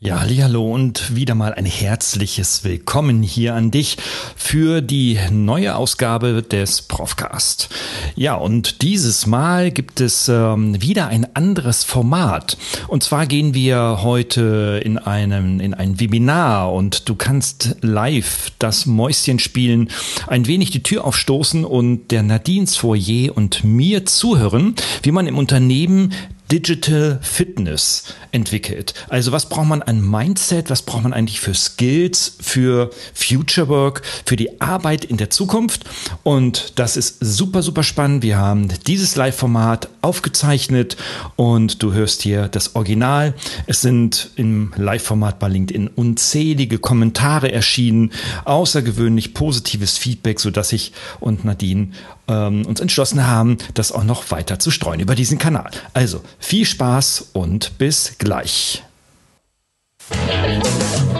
Ja, hallo und wieder mal ein herzliches Willkommen hier an dich für die neue Ausgabe des Profcast. Ja, und dieses Mal gibt es ähm, wieder ein anderes Format. Und zwar gehen wir heute in einem in ein Webinar und du kannst live das Mäuschen spielen, ein wenig die Tür aufstoßen und der Nadines Foyer und mir zuhören, wie man im Unternehmen Digital Fitness entwickelt. Also was braucht man an Mindset, was braucht man eigentlich für Skills, für Future Work, für die Arbeit in der Zukunft. Und das ist super, super spannend. Wir haben dieses Live-Format aufgezeichnet und du hörst hier das Original. Es sind im Live-Format bei LinkedIn unzählige Kommentare erschienen, außergewöhnlich positives Feedback, sodass ich und Nadine ähm, uns entschlossen haben, das auch noch weiter zu streuen über diesen Kanal. Also viel Spaß und bis gleich.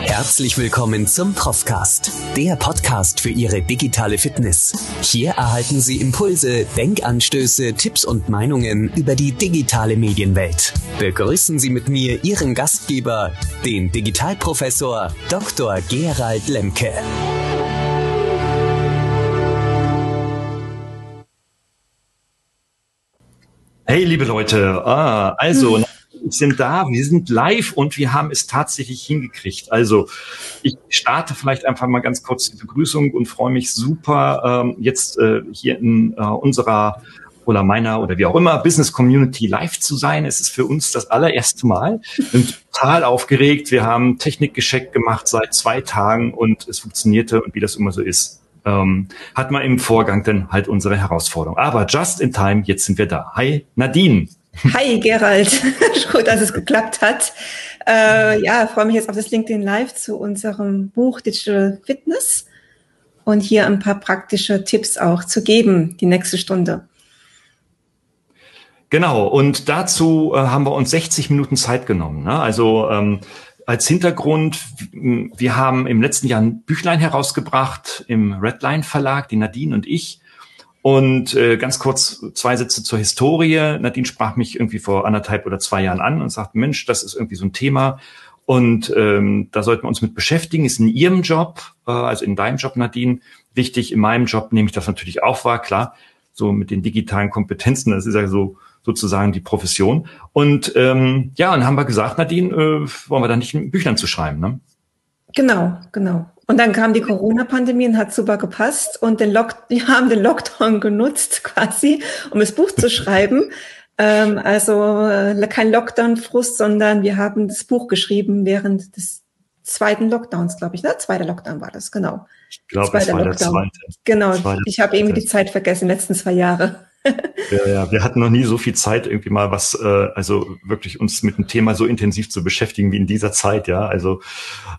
Herzlich willkommen zum Profcast, der Podcast für Ihre digitale Fitness. Hier erhalten Sie Impulse, Denkanstöße, Tipps und Meinungen über die digitale Medienwelt. Begrüßen Sie mit mir Ihren Gastgeber, den Digitalprofessor Dr. Gerald Lemke. Hey, liebe Leute, ah, also hm sind da, wir sind live und wir haben es tatsächlich hingekriegt. Also ich starte vielleicht einfach mal ganz kurz die Begrüßung und freue mich super, ähm, jetzt äh, hier in äh, unserer oder meiner oder wie auch immer Business Community live zu sein. Es ist für uns das allererste Mal. Wir sind total aufgeregt. Wir haben Technikgeschenk gemacht seit zwei Tagen und es funktionierte und wie das immer so ist. Ähm, hat man im Vorgang dann halt unsere Herausforderung. Aber just in time, jetzt sind wir da. Hi, Nadine. Hi Gerald, gut, dass es geklappt hat. Äh, ja, freue mich jetzt auf das LinkedIn Live zu unserem Buch Digital Fitness und hier ein paar praktische Tipps auch zu geben, die nächste Stunde. Genau, und dazu äh, haben wir uns 60 Minuten Zeit genommen. Ne? Also ähm, als Hintergrund, wir haben im letzten Jahr ein Büchlein herausgebracht im Redline Verlag, die Nadine und ich. Und äh, ganz kurz zwei Sätze zur Historie. Nadine sprach mich irgendwie vor anderthalb oder zwei Jahren an und sagte, Mensch, das ist irgendwie so ein Thema. Und ähm, da sollten wir uns mit beschäftigen. Ist in Ihrem Job, äh, also in deinem Job, Nadine, wichtig. In meinem Job nehme ich das natürlich auch wahr, klar. So mit den digitalen Kompetenzen, das ist ja so sozusagen die Profession. Und ähm, ja, und haben wir gesagt, Nadine, äh, wollen wir da nicht ein Büchlein zu schreiben, ne? Genau, genau. Und dann kam die Corona-Pandemie und hat super gepasst und den Lock die haben den Lockdown genutzt quasi, um das Buch zu schreiben. Ähm, also äh, kein Lockdown-Frust, sondern wir haben das Buch geschrieben während des zweiten Lockdowns, glaube ich. Ne? Zweiter Lockdown war das, genau. Ich glaube, es war Lockdown. der zweite. Genau, zweite. ich habe irgendwie die Zeit vergessen, die letzten zwei Jahre. Ja, ja, wir hatten noch nie so viel Zeit, irgendwie mal was, äh, also wirklich uns mit dem Thema so intensiv zu beschäftigen wie in dieser Zeit, ja. Also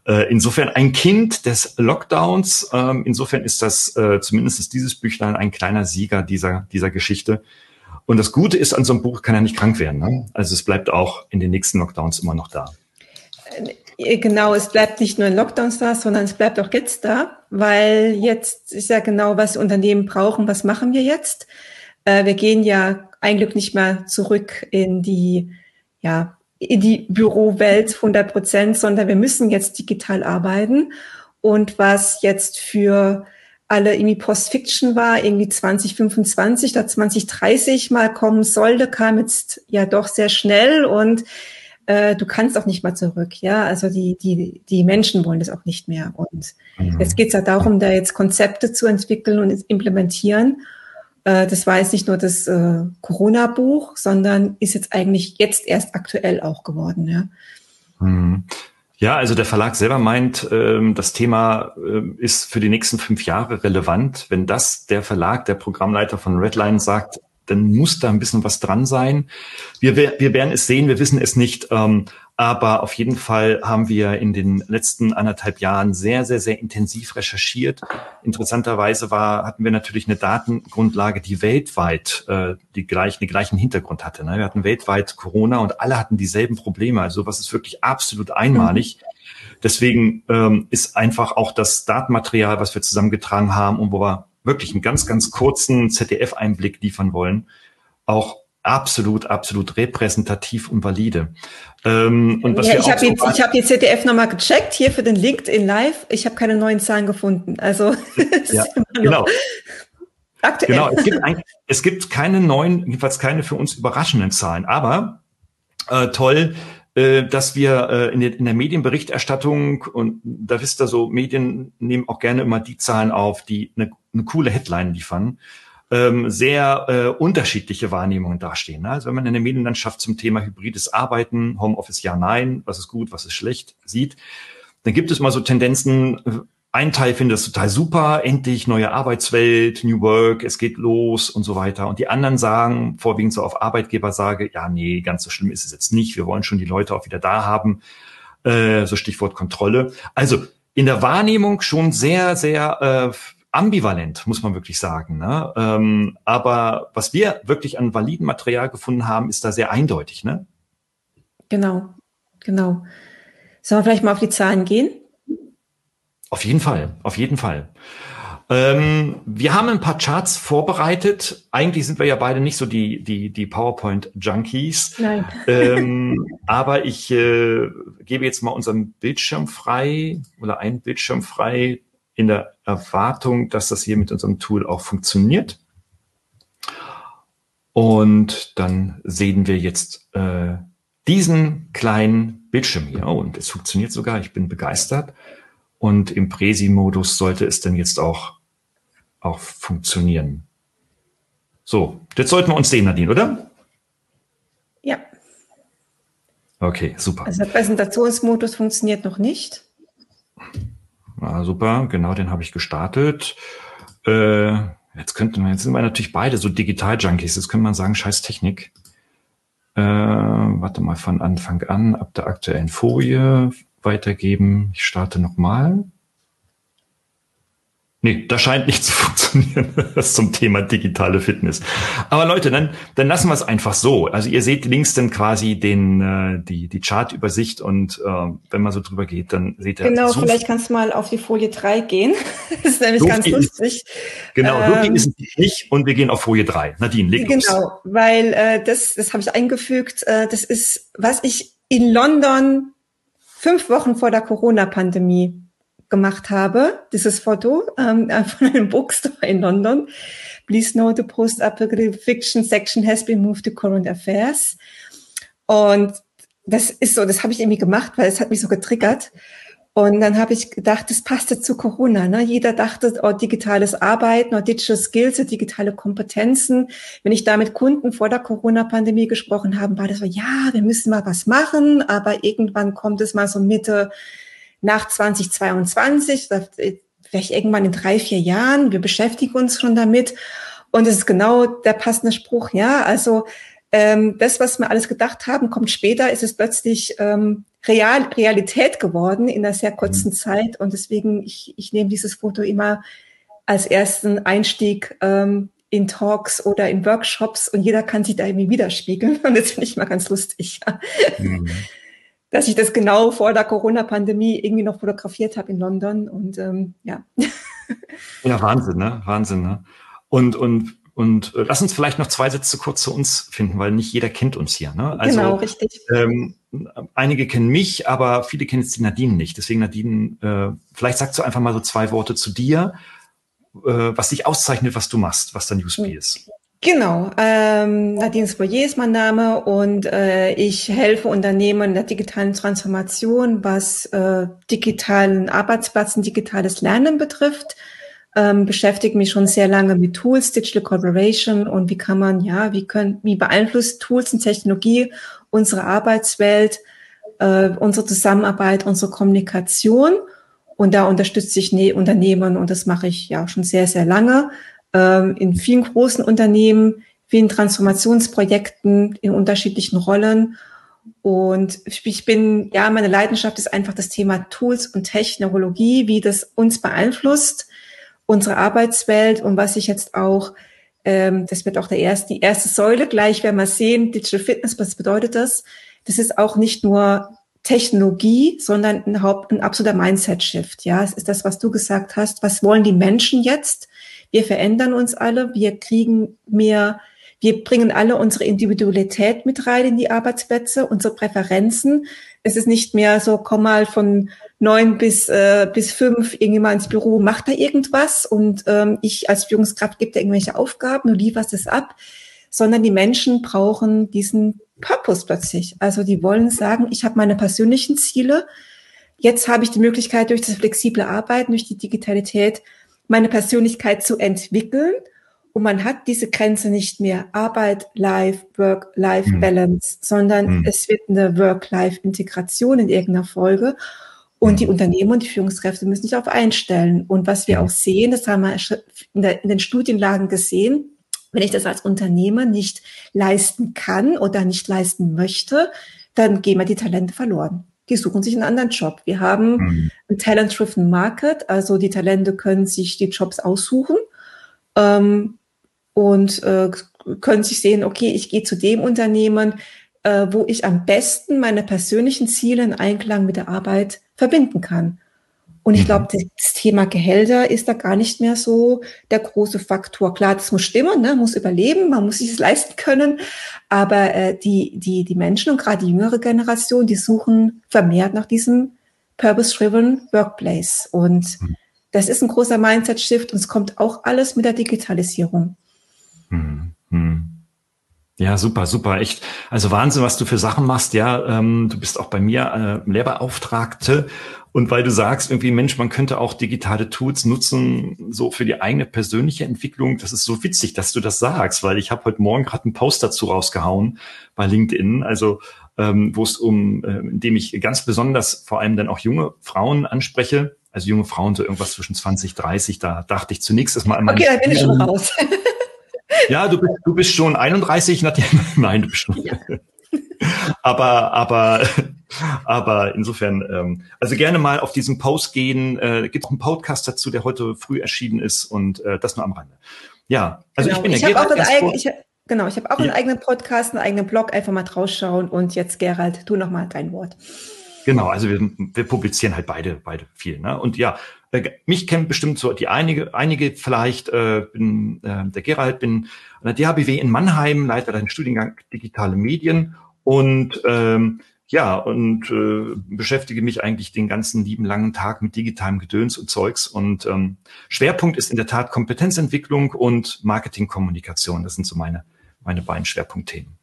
äh, insofern ein Kind des Lockdowns, ähm, insofern ist das, äh, zumindest ist dieses Büchlein ein kleiner Sieger dieser, dieser Geschichte. Und das Gute ist, an so einem Buch kann er nicht krank werden. Ne? Also es bleibt auch in den nächsten Lockdowns immer noch da. Äh, genau, es bleibt nicht nur in Lockdowns da, sondern es bleibt auch jetzt da, weil jetzt ist ja genau, was Unternehmen brauchen, was machen wir jetzt? Äh, wir gehen ja ein Glück nicht mehr zurück in die, ja, in die Bürowelt 100 Prozent, sondern wir müssen jetzt digital arbeiten. Und was jetzt für alle irgendwie Post-Fiction war, irgendwie 2025 oder 2030 mal kommen sollte, kam jetzt ja doch sehr schnell und äh, du kannst auch nicht mal zurück. Ja, also die, die, die Menschen wollen das auch nicht mehr. Und mhm. jetzt geht es ja darum, da jetzt Konzepte zu entwickeln und implementieren. Äh, das war jetzt nicht nur das äh, Corona-Buch, sondern ist jetzt eigentlich jetzt erst aktuell auch geworden. Ja. Mhm. Ja, also der Verlag selber meint, ähm, das Thema äh, ist für die nächsten fünf Jahre relevant. Wenn das der Verlag, der Programmleiter von Redline sagt, dann muss da ein bisschen was dran sein. Wir, wir werden es sehen, wir wissen es nicht. Ähm, aber auf jeden Fall haben wir in den letzten anderthalb Jahren sehr, sehr, sehr intensiv recherchiert. Interessanterweise war, hatten wir natürlich eine Datengrundlage, die weltweit äh, die gleichen, den gleichen Hintergrund hatte. Ne? Wir hatten weltweit Corona und alle hatten dieselben Probleme. Also was ist wirklich absolut einmalig. Deswegen ähm, ist einfach auch das Datenmaterial, was wir zusammengetragen haben und wo wir wirklich einen ganz, ganz kurzen ZDF-Einblick liefern wollen, auch absolut, absolut repräsentativ und valide. Ähm, und was ja, ich habe jetzt, ich hab jetzt ZDF nochmal gecheckt hier für den LinkedIn Live. Ich habe keine neuen Zahlen gefunden. Also ja, genau. Aktuell. Genau, es gibt, ein, es gibt keine neuen, jedenfalls keine für uns überraschenden Zahlen. Aber äh, toll, äh, dass wir äh, in, der, in der Medienberichterstattung und da wisst ihr so, Medien nehmen auch gerne immer die Zahlen auf, die eine, eine coole Headline liefern ähm, sehr äh, unterschiedliche Wahrnehmungen dastehen. Ne? Also wenn man in der Medienlandschaft zum Thema hybrides Arbeiten, Homeoffice ja, nein, was ist gut, was ist schlecht sieht, dann gibt es mal so Tendenzen, äh, ein Teil findet es total super, endlich neue Arbeitswelt, New Work, es geht los und so weiter. Und die anderen sagen, vorwiegend so auf Arbeitgeber sage, ja, nee, ganz so schlimm ist es jetzt nicht. Wir wollen schon die Leute auch wieder da haben. Äh, so Stichwort Kontrolle. Also in der Wahrnehmung schon sehr, sehr äh, ambivalent, muss man wirklich sagen. Ne? Ähm, aber was wir wirklich an validen Material gefunden haben, ist da sehr eindeutig. Ne? Genau, genau. Sollen wir vielleicht mal auf die Zahlen gehen? Auf jeden Fall, auf jeden Fall. Ähm, wir haben ein paar Charts vorbereitet. Eigentlich sind wir ja beide nicht so die, die, die PowerPoint-Junkies. Nein. Ähm, aber ich äh, gebe jetzt mal unseren Bildschirm frei oder einen Bildschirm frei in der Erwartung, dass das hier mit unserem Tool auch funktioniert. Und dann sehen wir jetzt äh, diesen kleinen Bildschirm hier. Oh, und es funktioniert sogar. Ich bin begeistert. Und im Präsi-Modus sollte es dann jetzt auch, auch funktionieren. So, jetzt sollten wir uns sehen, Nadine, oder? Ja. Okay, super. Also der Präsentationsmodus funktioniert noch nicht. Ah, super, genau, den habe ich gestartet. Äh, jetzt könnten wir, jetzt sind wir natürlich beide so Digital-Junkies. Jetzt könnte man sagen, scheiß Technik. Äh, warte mal von Anfang an, ab der aktuellen Folie weitergeben. Ich starte nochmal. Nee, das scheint nicht zu funktionieren. Das zum Thema digitale Fitness. Aber Leute, dann, dann lassen wir es einfach so. Also ihr seht links dann quasi den, äh, die, die Chartübersicht und äh, wenn man so drüber geht, dann seht ihr. Genau, so vielleicht kannst du mal auf die Folie 3 gehen. Das ist nämlich so ganz lustig. Genau, ähm, so ist es nicht und wir gehen auf Folie 3. Nadine, leg los. Genau, weil äh, das, das habe ich eingefügt. Äh, das ist, was ich in London fünf Wochen vor der Corona-Pandemie gemacht habe, dieses Foto ähm, von einem Bookstore in London. Please note the post-apocalyptic fiction section has been moved to current affairs. Und das ist so, das habe ich irgendwie gemacht, weil es hat mich so getriggert. Und dann habe ich gedacht, das passte zu Corona. Ne? Jeder dachte, oh, digitales Arbeiten, oh, Digital Skills, digitale Kompetenzen. Wenn ich da mit Kunden vor der Corona-Pandemie gesprochen habe, war das so, ja, wir müssen mal was machen, aber irgendwann kommt es mal so Mitte nach 2022, vielleicht irgendwann in drei, vier Jahren. Wir beschäftigen uns schon damit. Und es ist genau der passende Spruch, ja. Also ähm, das, was wir alles gedacht haben, kommt später, ist es plötzlich ähm, Real, Realität geworden in einer sehr kurzen mhm. Zeit. Und deswegen, ich, ich nehme dieses Foto immer als ersten Einstieg ähm, in Talks oder in Workshops und jeder kann sich da irgendwie widerspiegeln. Und das finde ich mal ganz lustig. Mhm dass ich das genau vor der Corona-Pandemie irgendwie noch fotografiert habe in London und ähm, ja. Ja, Wahnsinn, ne? Wahnsinn, ne? Und, und, und lass uns vielleicht noch zwei Sätze kurz zu uns finden, weil nicht jeder kennt uns hier. Ne? Also, genau, richtig. Ähm, einige kennen mich, aber viele kennen jetzt die Nadine nicht. Deswegen, Nadine, äh, vielleicht sagst du einfach mal so zwei Worte zu dir, äh, was dich auszeichnet, was du machst, was dein USP ist. Genau, ähm, Nadine Spoyer ist mein Name und äh, ich helfe Unternehmen in der digitalen Transformation, was äh, digitalen Arbeitsplätzen, digitales Lernen betrifft. Ähm, beschäftige mich schon sehr lange mit Tools, Digital Collaboration und wie kann man, ja, wie können, wie beeinflusst Tools und Technologie unsere Arbeitswelt, äh, unsere Zusammenarbeit, unsere Kommunikation. Und da unterstütze ich ne Unternehmen und das mache ich ja schon sehr, sehr lange ähm, in vielen großen Unternehmen, vielen Transformationsprojekten in unterschiedlichen Rollen. Und ich bin, ja, meine Leidenschaft ist einfach das Thema Tools und Technologie, wie das uns beeinflusst, unsere Arbeitswelt und was ich jetzt auch, ähm, das wird auch der erste, die erste Säule gleich, werden wir sehen, Digital Fitness, was bedeutet das? Das ist auch nicht nur Technologie, sondern ein, ein absoluter Mindset-Shift. Ja, es ist das, was du gesagt hast. Was wollen die Menschen jetzt? Wir verändern uns alle, wir kriegen mehr Wir bringen alle unsere Individualität mit rein in die Arbeitsplätze, unsere Präferenzen. Es ist nicht mehr so, komm mal von neun bis, äh, bis fünf irgendjemand ins Büro, macht da irgendwas und ähm, ich als Führungskraft gebe da irgendwelche Aufgaben, du lieferst es ab, sondern die Menschen brauchen diesen Purpose plötzlich. Also die wollen sagen, ich habe meine persönlichen Ziele, jetzt habe ich die Möglichkeit durch das flexible Arbeiten, durch die Digitalität meine Persönlichkeit zu entwickeln und man hat diese Grenze nicht mehr Arbeit, Life, Work, Life hm. Balance, sondern hm. es wird eine Work-Life-Integration in irgendeiner Folge. Und die hm. Unternehmen und die Führungskräfte müssen sich darauf einstellen. Und was wir auch sehen, das haben wir in, der, in den Studienlagen gesehen, wenn ich das als Unternehmer nicht leisten kann oder nicht leisten möchte, dann gehen mir die Talente verloren. Die suchen sich einen anderen Job. Wir haben mhm. ein Talent-Driven Market, also die Talente können sich die Jobs aussuchen. Ähm, und äh, können sich sehen, okay, ich gehe zu dem Unternehmen, äh, wo ich am besten meine persönlichen Ziele in Einklang mit der Arbeit verbinden kann. Und ich glaube, mhm. das Thema Gehälter ist da gar nicht mehr so der große Faktor. Klar, das muss stimmen, ne? muss überleben, man muss sich es leisten können. Aber äh, die, die, die Menschen und gerade die jüngere Generation, die suchen vermehrt nach diesem Purpose-Driven Workplace. Und mhm. das ist ein großer Mindset-Shift und es kommt auch alles mit der Digitalisierung. Hm, hm. Ja, super, super, echt. Also Wahnsinn, was du für Sachen machst. Ja, ähm, du bist auch bei mir äh, Lehrbeauftragte. Und weil du sagst, irgendwie, Mensch, man könnte auch digitale Tools nutzen, so für die eigene persönliche Entwicklung. Das ist so witzig, dass du das sagst, weil ich habe heute Morgen gerade einen Post dazu rausgehauen bei LinkedIn. Also ähm, wo es um, äh, in dem ich ganz besonders vor allem dann auch junge Frauen anspreche, also junge Frauen so irgendwas zwischen 20, 30, da dachte ich zunächst erstmal an Okay, da bin ich schon raus. Ja, du bist, du bist schon 31, nein, du bist schon. Ja. aber, aber, aber insofern, ähm, also gerne mal auf diesen Post gehen. Äh, gibt auch einen Podcast dazu, der heute früh erschienen ist und äh, das nur am Rande. Ja, also genau. ich bin ich der Gerald. Auch ich, genau, ich habe auch ja. einen eigenen Podcast, einen eigenen Blog, einfach mal rausschauen und jetzt Gerald, tu noch mal dein Wort. Genau, also wir, wir publizieren halt beide, beide viel. Ne? Und ja, mich kennen bestimmt so die einige, einige vielleicht, äh, bin äh, der Gerald, bin an der DHBW in Mannheim, leite den Studiengang Digitale Medien und ähm, ja, und äh, beschäftige mich eigentlich den ganzen lieben langen Tag mit digitalem Gedöns und Zeugs. Und ähm, Schwerpunkt ist in der Tat Kompetenzentwicklung und Marketingkommunikation. Das sind so meine, meine beiden Schwerpunktthemen.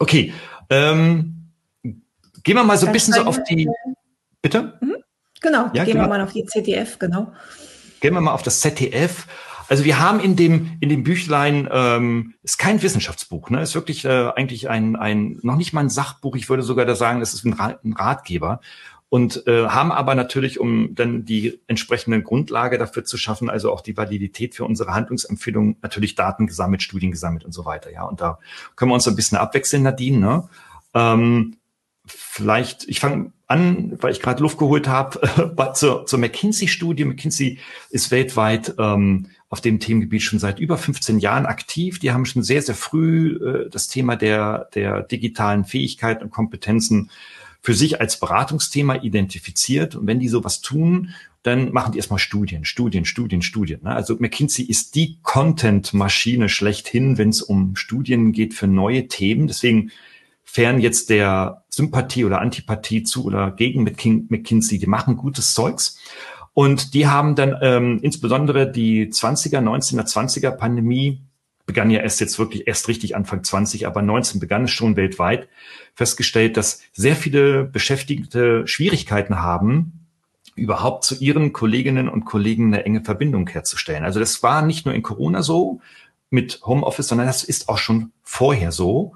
Okay, ähm, gehen wir mal so ein bisschen so auf die. Bitte? Mhm. Genau, ja, gehen genau. wir mal auf die ZDF, genau. Gehen wir mal auf das ZDF. Also wir haben in dem in dem Büchlein ähm, ist kein Wissenschaftsbuch, ne? Ist wirklich äh, eigentlich ein ein noch nicht mal ein Sachbuch. Ich würde sogar da sagen, es ist ein, Rat, ein Ratgeber und äh, haben aber natürlich, um dann die entsprechende Grundlage dafür zu schaffen, also auch die Validität für unsere Handlungsempfehlung, natürlich Daten gesammelt, Studien gesammelt und so weiter. Ja, und da können wir uns ein bisschen abwechseln, Nadine. Ne? Ähm, vielleicht, ich fange an, weil ich gerade Luft geholt habe, zur, zur McKinsey-Studie. McKinsey ist weltweit ähm, auf dem Themengebiet schon seit über 15 Jahren aktiv. Die haben schon sehr, sehr früh äh, das Thema der, der digitalen Fähigkeiten und Kompetenzen für sich als Beratungsthema identifiziert. Und wenn die sowas tun, dann machen die erstmal Studien, Studien, Studien, Studien. Ne? Also McKinsey ist die Content-Maschine schlechthin, wenn es um Studien geht für neue Themen. Deswegen fern jetzt der Sympathie oder Antipathie zu oder gegen McKinsey, die machen gutes Zeugs. Und die haben dann ähm, insbesondere die 20er, 19er, 20er Pandemie, begann ja erst jetzt wirklich erst richtig Anfang 20, aber 19 begann es schon weltweit, festgestellt, dass sehr viele Beschäftigte Schwierigkeiten haben, überhaupt zu ihren Kolleginnen und Kollegen eine enge Verbindung herzustellen. Also das war nicht nur in Corona so mit Homeoffice, sondern das ist auch schon vorher so.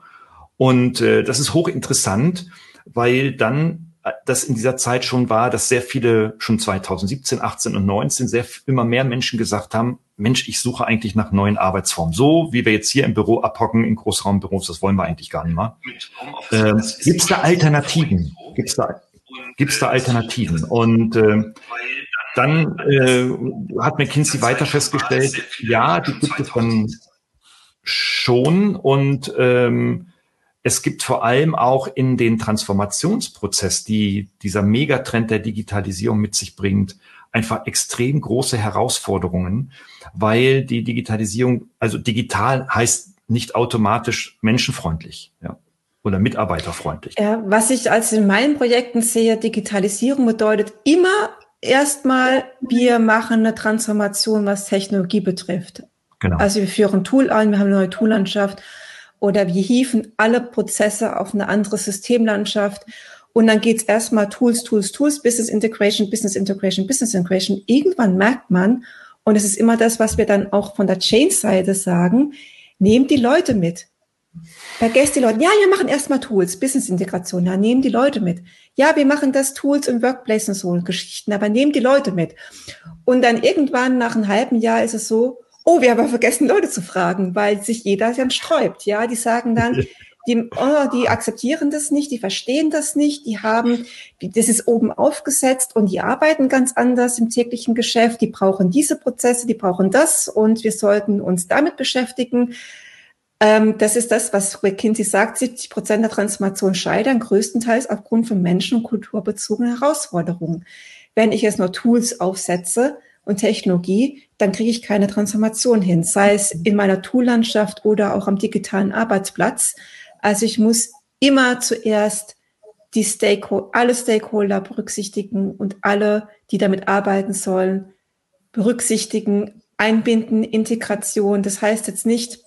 Und äh, das ist hochinteressant, weil dann äh, das in dieser Zeit schon war, dass sehr viele schon 2017, 18 und 19 sehr immer mehr Menschen gesagt haben, Mensch, ich suche eigentlich nach neuen Arbeitsformen. So wie wir jetzt hier im Büro abhocken, in Großraumbüros, das wollen wir eigentlich gar nicht mehr. Äh, Gibt es da Alternativen? Gibt es da, gibt's da Alternativen? Und äh, dann äh, hat McKinsey weiter festgestellt, ja, die gibt es dann schon und ähm, es gibt vor allem auch in den Transformationsprozess, die dieser Megatrend der Digitalisierung mit sich bringt, einfach extrem große Herausforderungen, weil die Digitalisierung, also digital heißt nicht automatisch menschenfreundlich. Ja oder mitarbeiterfreundlich. Ja, was ich als in meinen Projekten sehe, Digitalisierung bedeutet immer erstmal, wir machen eine Transformation, was Technologie betrifft. Genau. Also wir führen Tool ein, wir haben eine neue Toollandschaft oder wir hieven alle Prozesse auf eine andere Systemlandschaft. Und dann geht's erstmal Tools, Tools, Tools, Business Integration, Business Integration, Business Integration. Irgendwann merkt man, und es ist immer das, was wir dann auch von der Change-Seite sagen, nehmt die Leute mit. Vergesst die Leute. Ja, wir machen erstmal Tools, Business-Integration. Ja, nehmen die Leute mit. Ja, wir machen das Tools im Workplace und so Geschichten, aber nehmen die Leute mit. Und dann irgendwann nach einem halben Jahr ist es so, oh, wir haben vergessen, Leute zu fragen, weil sich jeder dann sträubt. Ja, die sagen dann, die, oh, die akzeptieren das nicht, die verstehen das nicht, die haben, das ist oben aufgesetzt und die arbeiten ganz anders im täglichen Geschäft, die brauchen diese Prozesse, die brauchen das und wir sollten uns damit beschäftigen. Ähm, das ist das, was McKinsey sagt, 70 Prozent der Transformation scheitern, größtenteils aufgrund von menschen- und kulturbezogenen Herausforderungen. Wenn ich jetzt nur Tools aufsetze und Technologie, dann kriege ich keine Transformation hin, sei es in meiner Toollandschaft oder auch am digitalen Arbeitsplatz. Also ich muss immer zuerst die Stakeholder, alle Stakeholder berücksichtigen und alle, die damit arbeiten sollen, berücksichtigen, einbinden, Integration. Das heißt jetzt nicht,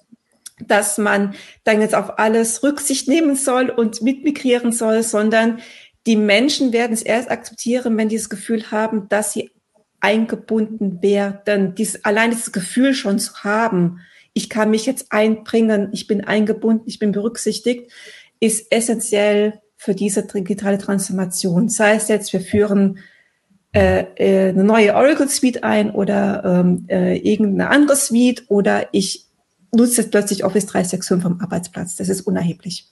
dass man dann jetzt auf alles Rücksicht nehmen soll und mitmigrieren soll, sondern die Menschen werden es erst akzeptieren, wenn die das Gefühl haben, dass sie eingebunden werden. Dies, allein dieses Gefühl schon zu haben, ich kann mich jetzt einbringen, ich bin eingebunden, ich bin berücksichtigt, ist essentiell für diese digitale Transformation. Sei es jetzt, wir führen äh, äh, eine neue Oracle Suite ein oder ähm, äh, irgendeine andere Suite oder ich nutzt jetzt plötzlich Office 365 vom Arbeitsplatz. Das ist unerheblich.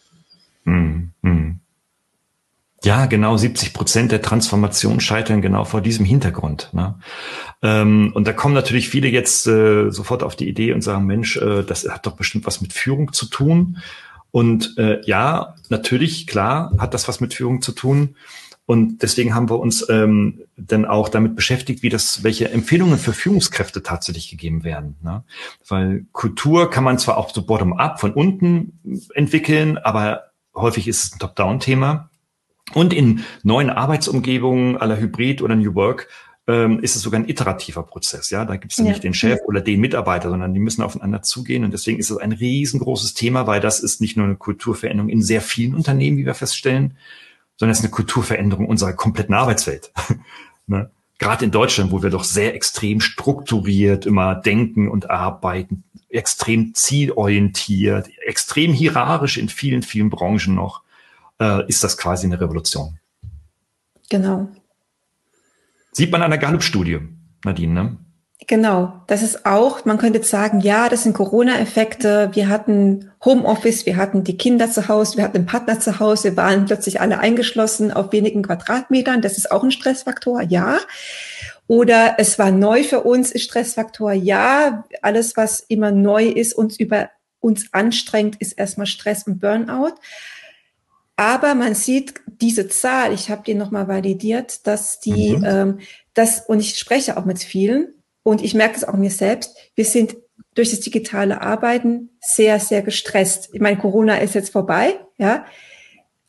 Hm, hm. Ja, genau 70 Prozent der Transformation scheitern genau vor diesem Hintergrund. Ne? Ähm, und da kommen natürlich viele jetzt äh, sofort auf die Idee und sagen, Mensch, äh, das hat doch bestimmt was mit Führung zu tun. Und äh, ja, natürlich, klar, hat das was mit Führung zu tun. Und deswegen haben wir uns ähm, dann auch damit beschäftigt, wie das, welche Empfehlungen für Führungskräfte tatsächlich gegeben werden. Ne? Weil Kultur kann man zwar auch so bottom-up von unten entwickeln, aber häufig ist es ein Top-down-Thema. Und in neuen Arbeitsumgebungen aller Hybrid oder New Work ähm, ist es sogar ein iterativer Prozess. Ja, da gibt es ja. nicht den Chef oder den Mitarbeiter, sondern die müssen aufeinander zugehen. Und deswegen ist es ein riesengroßes Thema, weil das ist nicht nur eine Kulturveränderung in sehr vielen Unternehmen, wie wir feststellen, sondern es ist eine Kulturveränderung unserer kompletten Arbeitswelt. ne? Gerade in Deutschland, wo wir doch sehr extrem strukturiert immer denken und arbeiten, extrem zielorientiert, extrem hierarchisch in vielen, vielen Branchen noch, äh, ist das quasi eine Revolution. Genau. Sieht man an der Gallup-Studie, Nadine, ne? Genau, das ist auch, man könnte sagen, ja, das sind Corona-Effekte. Wir hatten Homeoffice, wir hatten die Kinder zu Hause, wir hatten den Partner zu Hause, wir waren plötzlich alle eingeschlossen auf wenigen Quadratmetern. Das ist auch ein Stressfaktor, ja. Oder es war neu für uns, ist Stressfaktor, ja. Alles, was immer neu ist, uns über uns anstrengt, ist erstmal Stress und Burnout. Aber man sieht diese Zahl, ich habe die nochmal validiert, dass die, mhm. ähm, das, und ich spreche auch mit vielen, und ich merke es auch mir selbst, wir sind durch das digitale Arbeiten sehr, sehr gestresst. Ich meine, Corona ist jetzt vorbei, ja.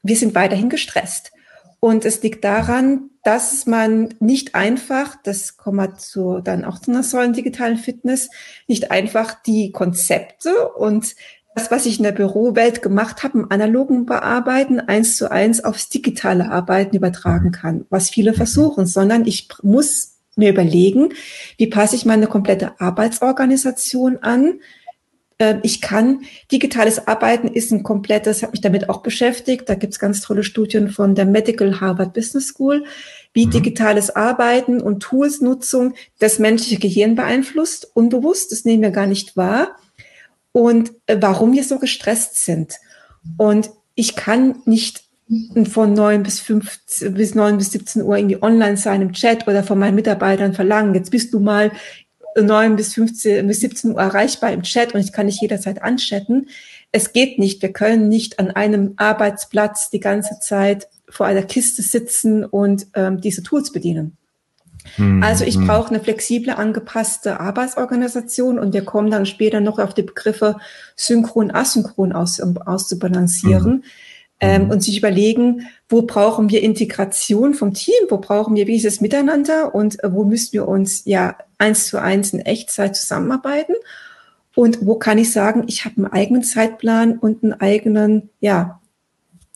Wir sind weiterhin gestresst. Und es liegt daran, dass man nicht einfach, das kommen wir zu, dann auch zu einer sollen digitalen Fitness, nicht einfach die Konzepte und das, was ich in der Bürowelt gemacht habe, im analogen Bearbeiten, eins zu eins aufs digitale Arbeiten übertragen kann, was viele versuchen, sondern ich muss mir überlegen, wie passe ich meine komplette Arbeitsorganisation an. Ähm, ich kann, digitales Arbeiten ist ein komplettes, habe mich damit auch beschäftigt. Da gibt's ganz tolle Studien von der Medical Harvard Business School, wie mhm. digitales Arbeiten und Toolsnutzung das menschliche Gehirn beeinflusst, unbewusst, das nehmen wir gar nicht wahr. Und äh, warum wir so gestresst sind. Und ich kann nicht von 9 bis 15, bis 9 bis 17 Uhr irgendwie online sein im Chat oder von meinen Mitarbeitern verlangen, jetzt bist du mal 9 bis 15 bis 17 Uhr erreichbar im Chat und ich kann dich jederzeit anchatten. Es geht nicht. Wir können nicht an einem Arbeitsplatz die ganze Zeit vor einer Kiste sitzen und ähm, diese Tools bedienen. Mhm. Also ich hm. brauche eine flexible, angepasste Arbeitsorganisation und wir kommen dann später noch auf die Begriffe synchron, asynchron aus, auszubalancieren. Mhm. Ähm, und sich überlegen, wo brauchen wir Integration vom Team, wo brauchen wir dieses Miteinander und wo müssen wir uns ja eins zu eins in Echtzeit zusammenarbeiten und wo kann ich sagen, ich habe einen eigenen Zeitplan und einen eigenen, ja,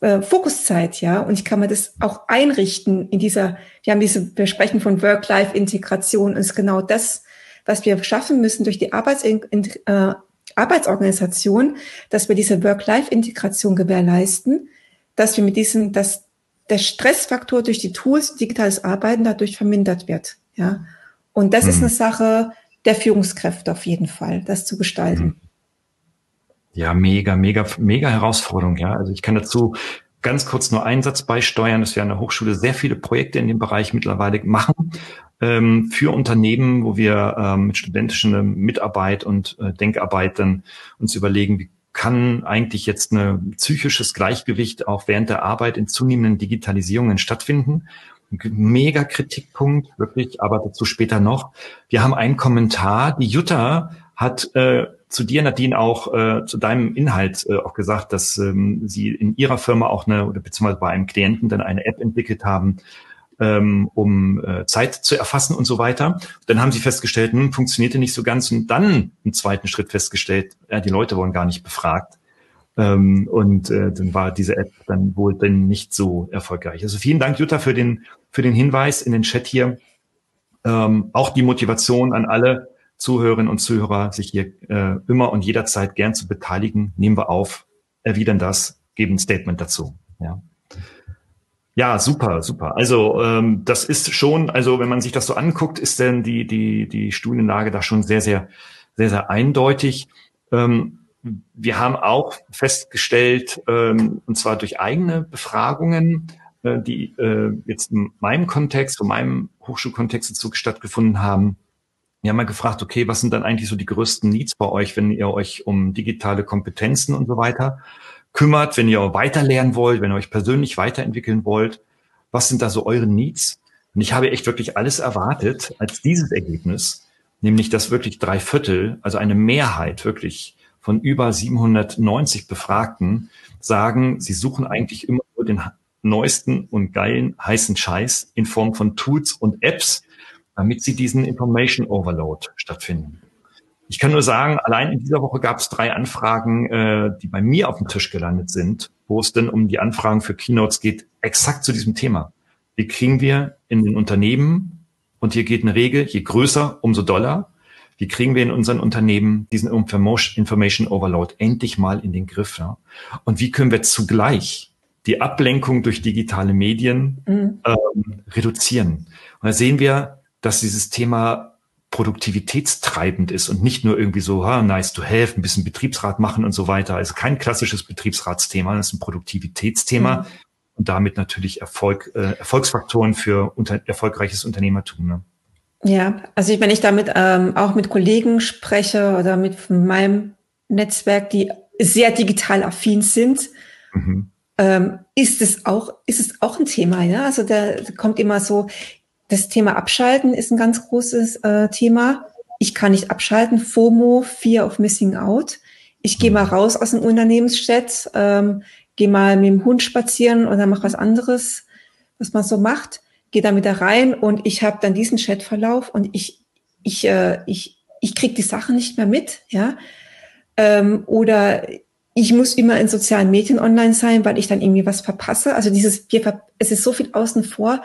äh, Fokuszeit, ja, und ich kann mir das auch einrichten in dieser, wir haben diese, wir sprechen von Work-Life-Integration und ist genau das, was wir schaffen müssen durch die Arbeits äh, Arbeitsorganisation, dass wir diese Work-Life-Integration gewährleisten, dass wir mit diesem, dass der Stressfaktor durch die Tools, digitales Arbeiten dadurch vermindert wird, ja. Und das hm. ist eine Sache der Führungskräfte auf jeden Fall, das zu gestalten. Hm. Ja, mega, mega, mega Herausforderung. Ja, also ich kann dazu ganz kurz nur einen Satz beisteuern, dass wir an der Hochschule sehr viele Projekte in dem Bereich mittlerweile machen ähm, für Unternehmen, wo wir ähm, mit studentischer Mitarbeit und äh, Denkarbeit dann uns überlegen, wie kann eigentlich jetzt ein psychisches Gleichgewicht auch während der Arbeit in zunehmenden Digitalisierungen stattfinden. Mega Kritikpunkt, wirklich, aber dazu später noch. Wir haben einen Kommentar, die Jutta hat äh, zu dir, Nadine, auch äh, zu deinem Inhalt äh, auch gesagt, dass ähm, sie in ihrer Firma auch eine, oder beziehungsweise bei einem Klienten dann eine App entwickelt haben, ähm, um äh, Zeit zu erfassen und so weiter. Dann haben sie festgestellt, hm, funktionierte nicht so ganz und dann im zweiten Schritt festgestellt, ja, die Leute wurden gar nicht befragt. Ähm, und äh, dann war diese App dann wohl dann nicht so erfolgreich. Also vielen Dank, Jutta, für den, für den Hinweis in den Chat hier. Ähm, auch die Motivation an alle, Zuhörerinnen und Zuhörer, sich hier äh, immer und jederzeit gern zu beteiligen. Nehmen wir auf, erwidern das, geben ein Statement dazu. Ja. Ja, super, super. Also ähm, das ist schon, also wenn man sich das so anguckt, ist denn die die die Studienlage da schon sehr sehr sehr sehr eindeutig. Ähm, wir haben auch festgestellt, ähm, und zwar durch eigene Befragungen, äh, die äh, jetzt in meinem Kontext, in meinem Hochschulkontext dazu stattgefunden haben, wir haben mal gefragt, okay, was sind dann eigentlich so die größten Needs bei euch, wenn ihr euch um digitale Kompetenzen und so weiter kümmert, wenn ihr weiterlernen wollt, wenn ihr euch persönlich weiterentwickeln wollt? Was sind da so eure Needs? Und ich habe echt wirklich alles erwartet als dieses Ergebnis, nämlich dass wirklich drei Viertel, also eine Mehrheit wirklich von über 790 Befragten sagen, sie suchen eigentlich immer nur den neuesten und geilen heißen Scheiß in Form von Tools und Apps, damit sie diesen Information Overload stattfinden. Ich kann nur sagen, allein in dieser Woche gab es drei Anfragen, äh, die bei mir auf dem Tisch gelandet sind, wo es denn um die Anfragen für Keynotes geht, exakt zu diesem Thema. Wie kriegen wir in den Unternehmen, und hier geht eine Regel, je größer, umso doller, wie kriegen wir in unseren Unternehmen diesen Information Overload endlich mal in den Griff? Ja? Und wie können wir zugleich die Ablenkung durch digitale Medien mhm. ähm, reduzieren? Und da sehen wir, dass dieses Thema produktivitätstreibend ist und nicht nur irgendwie so, ha, nice to have, ein bisschen Betriebsrat machen und so weiter. Also kein klassisches Betriebsratsthema, das ist ein Produktivitätsthema mhm. und damit natürlich Erfolg, äh, Erfolgsfaktoren für unter, erfolgreiches Unternehmertum. Ne? Ja, also wenn ich damit ähm, auch mit Kollegen spreche oder mit meinem Netzwerk, die sehr digital affin sind, mhm. ähm, ist es auch, ist es auch ein Thema, ja. Also da kommt immer so, das Thema Abschalten ist ein ganz großes äh, Thema. Ich kann nicht abschalten. FOMO, Fear of Missing Out. Ich gehe mal raus aus dem Unternehmenschat, ähm, gehe mal mit dem Hund spazieren oder mach was anderes, was man so macht. Gehe da wieder rein und ich habe dann diesen Chatverlauf und ich ich äh, ich ich krieg die Sachen nicht mehr mit, ja. Ähm, oder ich muss immer in sozialen Medien online sein, weil ich dann irgendwie was verpasse. Also dieses, es ist so viel außen vor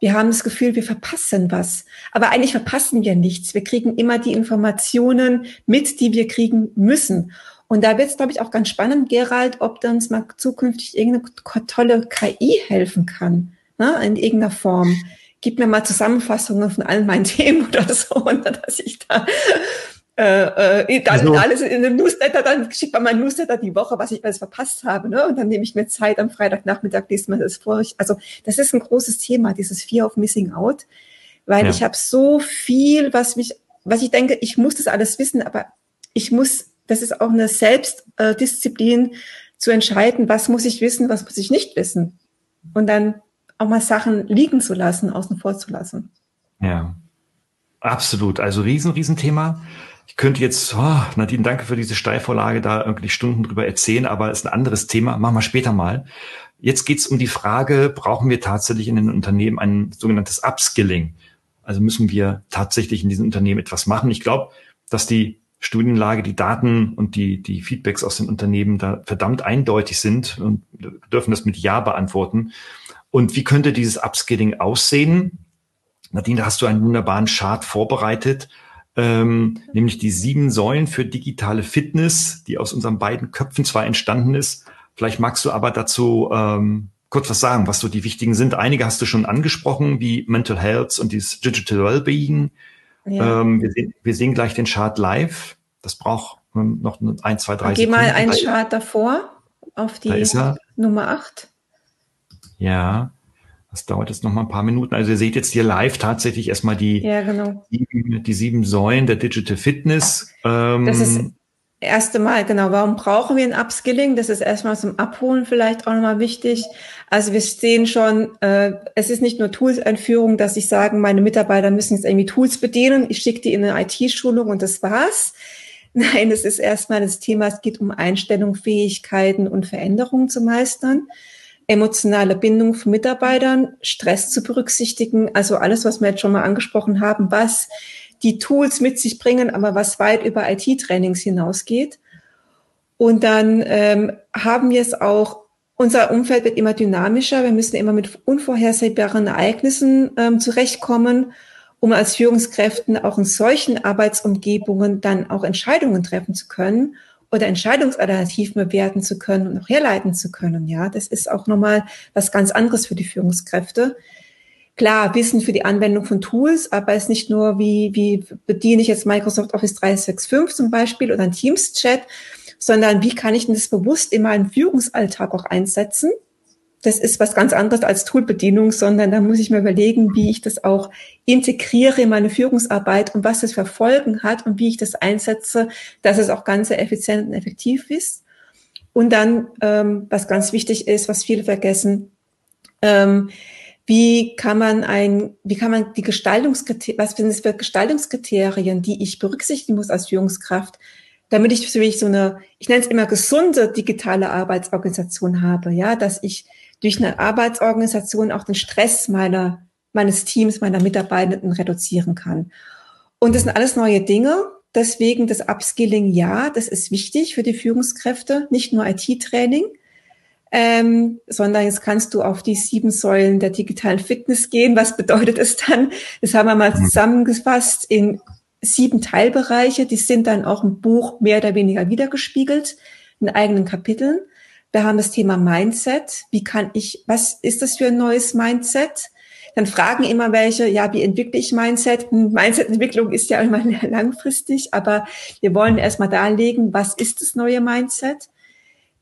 wir haben das Gefühl, wir verpassen was. Aber eigentlich verpassen wir nichts. Wir kriegen immer die Informationen mit, die wir kriegen müssen. Und da wird es, glaube ich, auch ganz spannend, Gerald, ob uns mal zukünftig irgendeine tolle KI helfen kann, ne, in irgendeiner Form. Gib mir mal Zusammenfassungen von allen meinen Themen oder so, und dass ich da äh, äh, dann also, alles in einem Newsletter, dann schickt man mein Newsletter die Woche, was ich alles verpasst habe, ne? Und dann nehme ich mir Zeit am Freitagnachmittag, lese mir das vor. Also das ist ein großes Thema, dieses Fear of Missing Out, weil ja. ich habe so viel, was mich, was ich denke, ich muss das alles wissen, aber ich muss, das ist auch eine Selbstdisziplin zu entscheiden, was muss ich wissen, was muss ich nicht wissen. Und dann auch mal Sachen liegen zu lassen, außen vor zu lassen. Ja, absolut. Also riesen, riesen Thema. Ich könnte jetzt, oh, Nadine, danke für diese Steilvorlage, da irgendwie Stunden drüber erzählen, aber ist ein anderes Thema. Machen wir später mal. Jetzt geht es um die Frage, brauchen wir tatsächlich in den Unternehmen ein sogenanntes Upskilling? Also müssen wir tatsächlich in diesen Unternehmen etwas machen? Ich glaube, dass die Studienlage, die Daten und die, die Feedbacks aus den Unternehmen da verdammt eindeutig sind und dürfen das mit Ja beantworten. Und wie könnte dieses Upskilling aussehen? Nadine, da hast du einen wunderbaren Chart vorbereitet, ähm, nämlich die sieben Säulen für digitale Fitness, die aus unseren beiden Köpfen zwar entstanden ist. Vielleicht magst du aber dazu ähm, kurz was sagen, was so die wichtigen sind. Einige hast du schon angesprochen, wie Mental Health und dieses Digital Wellbeing. Ja. Ähm, wir, sehen, wir sehen gleich den Chart live. Das braucht noch ein, zwei, drei Geh mal einen Chart davor auf die Nummer acht. Ja, das dauert jetzt noch mal ein paar Minuten. Also ihr seht jetzt hier live tatsächlich erstmal die, ja, genau. sieben, die sieben Säulen der Digital Fitness. Ähm, das ist erste Mal, genau. Warum brauchen wir ein Upskilling? Das ist erstmal zum Abholen vielleicht auch nochmal wichtig. Also wir sehen schon, äh, es ist nicht nur Tools-Einführung, dass ich sagen, meine Mitarbeiter müssen jetzt irgendwie Tools bedienen. Ich schicke die in eine IT-Schulung und das war's. Nein, es ist erstmal das Thema, es geht um Einstellung, Fähigkeiten und Veränderungen zu meistern, emotionale Bindung von Mitarbeitern, Stress zu berücksichtigen, also alles, was wir jetzt schon mal angesprochen haben, was die Tools mit sich bringen, aber was weit über IT-Trainings hinausgeht. Und dann ähm, haben wir es auch, unser Umfeld wird immer dynamischer, wir müssen immer mit unvorhersehbaren Ereignissen ähm, zurechtkommen, um als Führungskräften auch in solchen Arbeitsumgebungen dann auch Entscheidungen treffen zu können oder Entscheidungsalternativen bewerten zu können und auch herleiten zu können. Ja, das ist auch nochmal was ganz anderes für die Führungskräfte klar Wissen für die Anwendung von Tools, aber es ist nicht nur, wie, wie bediene ich jetzt Microsoft Office 365 zum Beispiel oder ein Teams-Chat, sondern wie kann ich denn das bewusst in meinem Führungsalltag auch einsetzen? Das ist was ganz anderes als Toolbedienung, sondern da muss ich mir überlegen, wie ich das auch integriere in meine Führungsarbeit und was das für Folgen hat und wie ich das einsetze, dass es auch ganz effizient und effektiv ist. Und dann, ähm, was ganz wichtig ist, was viele vergessen, ähm, wie kann man ein, wie kann man die Gestaltungskriterien, was sind es für Gestaltungskriterien, die ich berücksichtigen muss als Führungskraft, damit ich für mich so eine, ich nenne es immer gesunde digitale Arbeitsorganisation habe, ja, dass ich durch eine Arbeitsorganisation auch den Stress meiner, meines Teams, meiner Mitarbeitenden reduzieren kann. Und das sind alles neue Dinge. Deswegen das Upskilling, ja, das ist wichtig für die Führungskräfte, nicht nur IT-Training, ähm, sondern jetzt kannst du auf die sieben Säulen der digitalen Fitness gehen. Was bedeutet es dann? Das haben wir mal mhm. zusammengefasst in sieben Teilbereiche. Die sind dann auch im Buch mehr oder weniger wiedergespiegelt in eigenen Kapiteln. Wir haben das Thema Mindset. Wie kann ich, was ist das für ein neues Mindset? Dann fragen immer welche, ja, wie entwickle ich Mindset? Hm, Mindset-Entwicklung ist ja immer langfristig, aber wir wollen erstmal darlegen, was ist das neue Mindset?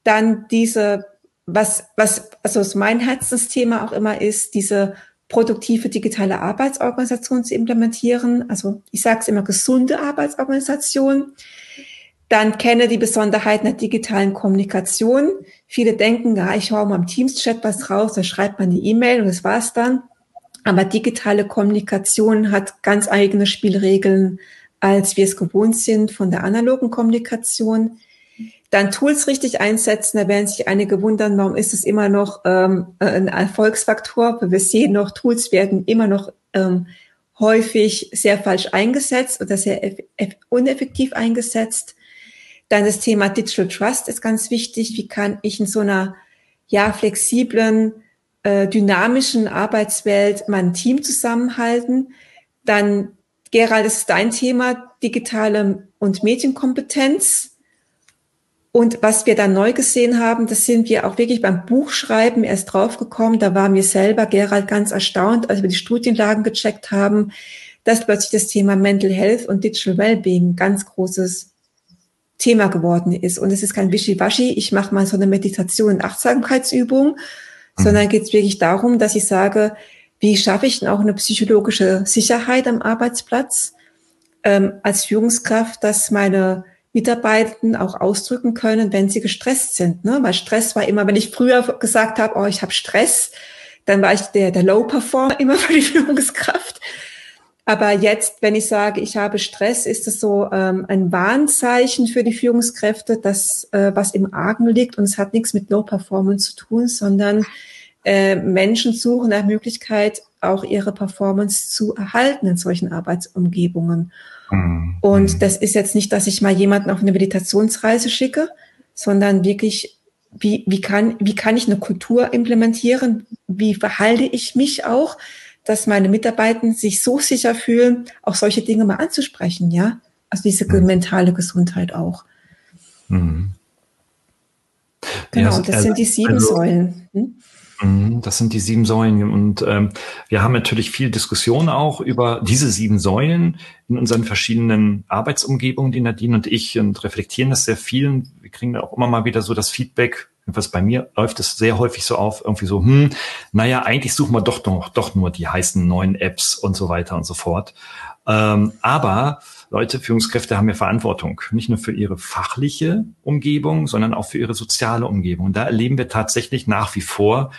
Dann diese was, was also mein Herzensthema auch immer ist, diese produktive digitale Arbeitsorganisation zu implementieren. Also ich sage es immer, gesunde Arbeitsorganisation. Dann kenne die Besonderheiten der digitalen Kommunikation. Viele denken, ja, ich hau mal im Teams-Chat was raus, da schreibt man die E-Mail und das war's dann. Aber digitale Kommunikation hat ganz eigene Spielregeln, als wir es gewohnt sind von der analogen Kommunikation dann Tools richtig einsetzen. Da werden sich einige wundern, warum ist es immer noch ähm, ein Erfolgsfaktor. Wir sehen noch, Tools werden immer noch ähm, häufig sehr falsch eingesetzt oder sehr uneffektiv eingesetzt. Dann das Thema Digital Trust ist ganz wichtig. Wie kann ich in so einer ja flexiblen, äh, dynamischen Arbeitswelt mein Team zusammenhalten? Dann Gerald, ist dein Thema, digitale und Medienkompetenz und was wir dann neu gesehen haben, das sind wir auch wirklich beim Buchschreiben erst draufgekommen. Da waren wir selber, Gerald, ganz erstaunt, als wir die Studienlagen gecheckt haben, dass plötzlich das Thema Mental Health und Digital Wellbeing ganz großes Thema geworden ist. Und es ist kein Wischiwaschi, ich mache mal so eine Meditation und Achtsamkeitsübung, mhm. sondern geht es wirklich darum, dass ich sage, wie schaffe ich denn auch eine psychologische Sicherheit am Arbeitsplatz ähm, als Führungskraft, dass meine Mitarbeitenden auch ausdrücken können, wenn sie gestresst sind. Ne? Weil Stress war immer, wenn ich früher gesagt habe, oh, ich habe Stress, dann war ich der, der Low-Performer immer für die Führungskraft. Aber jetzt, wenn ich sage, ich habe Stress, ist es so ähm, ein Warnzeichen für die Führungskräfte, dass äh, was im Argen liegt und es hat nichts mit Low Performance zu tun, sondern äh, Menschen suchen nach Möglichkeit, auch ihre Performance zu erhalten in solchen Arbeitsumgebungen. Mhm. Und das ist jetzt nicht, dass ich mal jemanden auf eine Meditationsreise schicke, sondern wirklich, wie, wie, kann, wie kann ich eine Kultur implementieren? Wie verhalte ich mich auch? Dass meine Mitarbeiter sich so sicher fühlen, auch solche Dinge mal anzusprechen, ja. Also diese mhm. mentale Gesundheit auch. Mhm. Genau, ja, das also, sind die sieben also, Säulen. Hm? Mhm, das sind die sieben Säulen. Und ähm, wir haben natürlich viel Diskussion auch über diese sieben Säulen in unseren verschiedenen Arbeitsumgebungen, die Nadine und ich, und reflektieren das sehr viel. Wir kriegen auch immer mal wieder so das Feedback, was bei mir läuft es sehr häufig so auf, irgendwie so, hm, naja, eigentlich suchen wir doch noch, doch nur die heißen neuen Apps und so weiter und so fort. Ähm, aber Leute, Führungskräfte haben ja Verantwortung, nicht nur für ihre fachliche Umgebung, sondern auch für ihre soziale Umgebung. Und da erleben wir tatsächlich nach wie vor,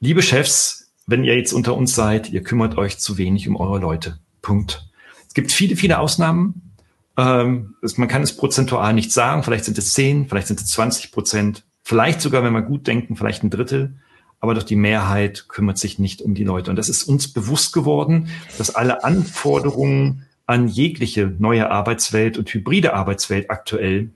liebe Chefs, wenn ihr jetzt unter uns seid, ihr kümmert euch zu wenig um eure Leute. Punkt. Es gibt viele, viele Ausnahmen. Ähm, man kann es prozentual nicht sagen. Vielleicht sind es 10, vielleicht sind es 20 Prozent. Vielleicht sogar, wenn wir gut denken, vielleicht ein Drittel. Aber doch die Mehrheit kümmert sich nicht um die Leute. Und das ist uns bewusst geworden, dass alle Anforderungen an jegliche neue Arbeitswelt und hybride Arbeitswelt aktuell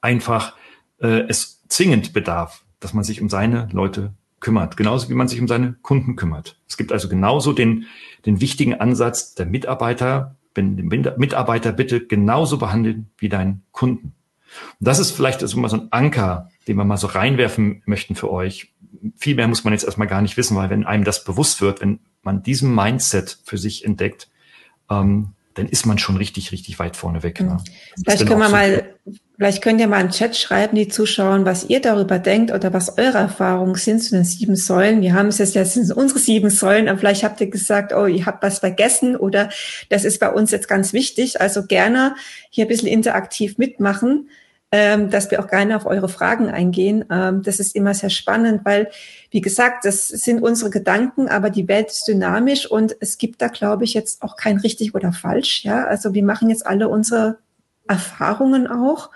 einfach äh, es zwingend bedarf, dass man sich um seine Leute kümmert, genauso wie man sich um seine Kunden kümmert. Es gibt also genauso den, den wichtigen Ansatz der Mitarbeiter, wenn den Mitarbeiter bitte genauso behandeln wie deinen Kunden. Und das ist vielleicht so mal so ein Anker, den wir mal so reinwerfen möchten für euch. Viel mehr muss man jetzt erstmal gar nicht wissen, weil wenn einem das bewusst wird, wenn man diesen Mindset für sich entdeckt, ähm, dann ist man schon richtig, richtig weit vorne weg. Ne? Vielleicht können wir so mal, vielleicht könnt ihr mal im Chat schreiben, die zuschauen, was ihr darüber denkt oder was eure Erfahrungen sind zu den sieben Säulen. Wir haben es jetzt, jetzt sind unsere sieben Säulen, aber vielleicht habt ihr gesagt, oh, ihr habt was vergessen oder das ist bei uns jetzt ganz wichtig. Also gerne hier ein bisschen interaktiv mitmachen ähm, dass wir auch gerne auf eure Fragen eingehen. Ähm, das ist immer sehr spannend, weil, wie gesagt, das sind unsere Gedanken, aber die Welt ist dynamisch und es gibt da, glaube ich, jetzt auch kein richtig oder falsch. Ja, also wir machen jetzt alle unsere Erfahrungen auch.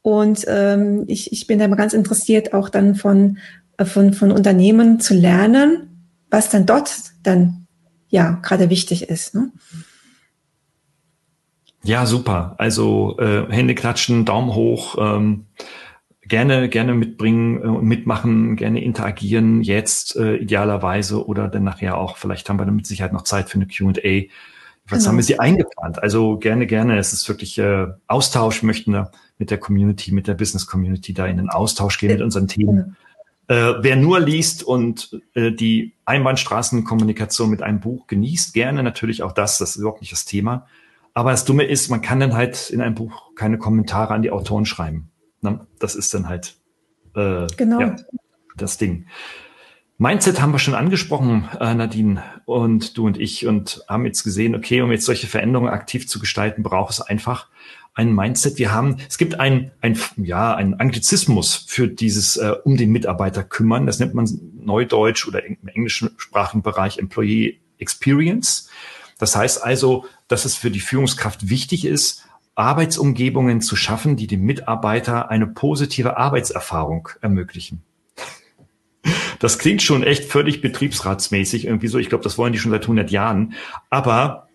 Und ähm, ich, ich bin da immer ganz interessiert, auch dann von, äh, von, von Unternehmen zu lernen, was dann dort dann ja gerade wichtig ist. Ne? Ja, super. Also äh, Hände klatschen, Daumen hoch, ähm, gerne, gerne mitbringen äh, mitmachen, gerne interagieren, jetzt äh, idealerweise oder dann nachher auch, vielleicht haben wir dann mit Sicherheit noch Zeit für eine QA. Was genau. haben wir sie eingeplant? Also gerne, gerne. Es ist wirklich äh, Austausch, möchten wir mit der Community, mit der Business Community da in den Austausch gehen mit unseren Themen. Genau. Äh, wer nur liest und äh, die Einbahnstraßenkommunikation mit einem Buch genießt, gerne natürlich auch das, das ist überhaupt nicht das Thema. Aber das Dumme ist, man kann dann halt in einem Buch keine Kommentare an die Autoren schreiben. Ne? Das ist dann halt äh, genau. Ja, das Ding. Mindset haben wir schon angesprochen, äh, Nadine und du und ich, und haben jetzt gesehen, okay, um jetzt solche Veränderungen aktiv zu gestalten, braucht es einfach ein Mindset. Wir haben, es gibt ein, ein, ja, ein Anglizismus für dieses äh, um den Mitarbeiter kümmern. Das nennt man Neudeutsch oder im englischsprachigen Bereich Employee Experience. Das heißt also, dass es für die Führungskraft wichtig ist, Arbeitsumgebungen zu schaffen, die dem Mitarbeiter eine positive Arbeitserfahrung ermöglichen. Das klingt schon echt völlig betriebsratsmäßig irgendwie so. Ich glaube, das wollen die schon seit 100 Jahren. Aber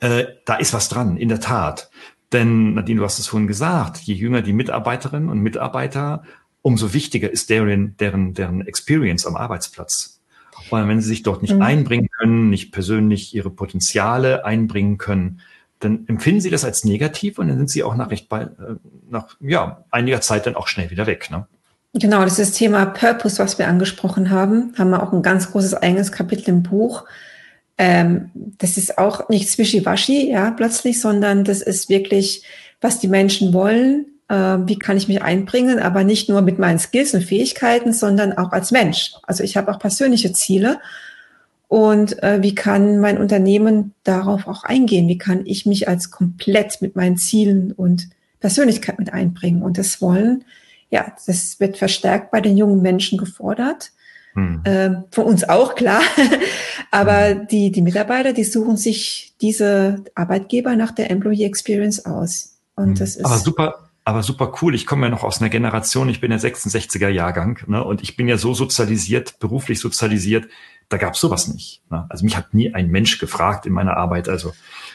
äh, da ist was dran, in der Tat. Denn, Nadine, du hast es vorhin gesagt, je jünger die Mitarbeiterinnen und Mitarbeiter, umso wichtiger ist deren, deren, deren Experience am Arbeitsplatz. Und wenn sie sich dort nicht mhm. einbringen können, nicht persönlich ihre Potenziale einbringen können, dann empfinden sie das als negativ und dann sind sie auch nach recht bei, äh, nach ja, einiger Zeit dann auch schnell wieder weg. Ne? Genau, das ist das Thema Purpose, was wir angesprochen haben. Haben wir auch ein ganz großes eigenes Kapitel im Buch. Ähm, das ist auch nicht zwischiwaschi, ja, plötzlich, sondern das ist wirklich, was die Menschen wollen, wie kann ich mich einbringen, aber nicht nur mit meinen Skills und Fähigkeiten, sondern auch als Mensch. Also ich habe auch persönliche Ziele und äh, wie kann mein Unternehmen darauf auch eingehen? Wie kann ich mich als komplett mit meinen Zielen und Persönlichkeit mit einbringen? Und das Wollen, ja, das wird verstärkt bei den jungen Menschen gefordert. Hm. Äh, von uns auch, klar. Aber hm. die, die Mitarbeiter, die suchen sich diese Arbeitgeber nach der Employee Experience aus. Und hm. das ist. Aber super, aber super cool. Ich komme ja noch aus einer Generation, ich bin der 66er Jahrgang, ne, und ich bin ja so sozialisiert, beruflich sozialisiert, da gab es sowas nicht. Ne? Also mich hat nie ein Mensch gefragt in meiner Arbeit. Also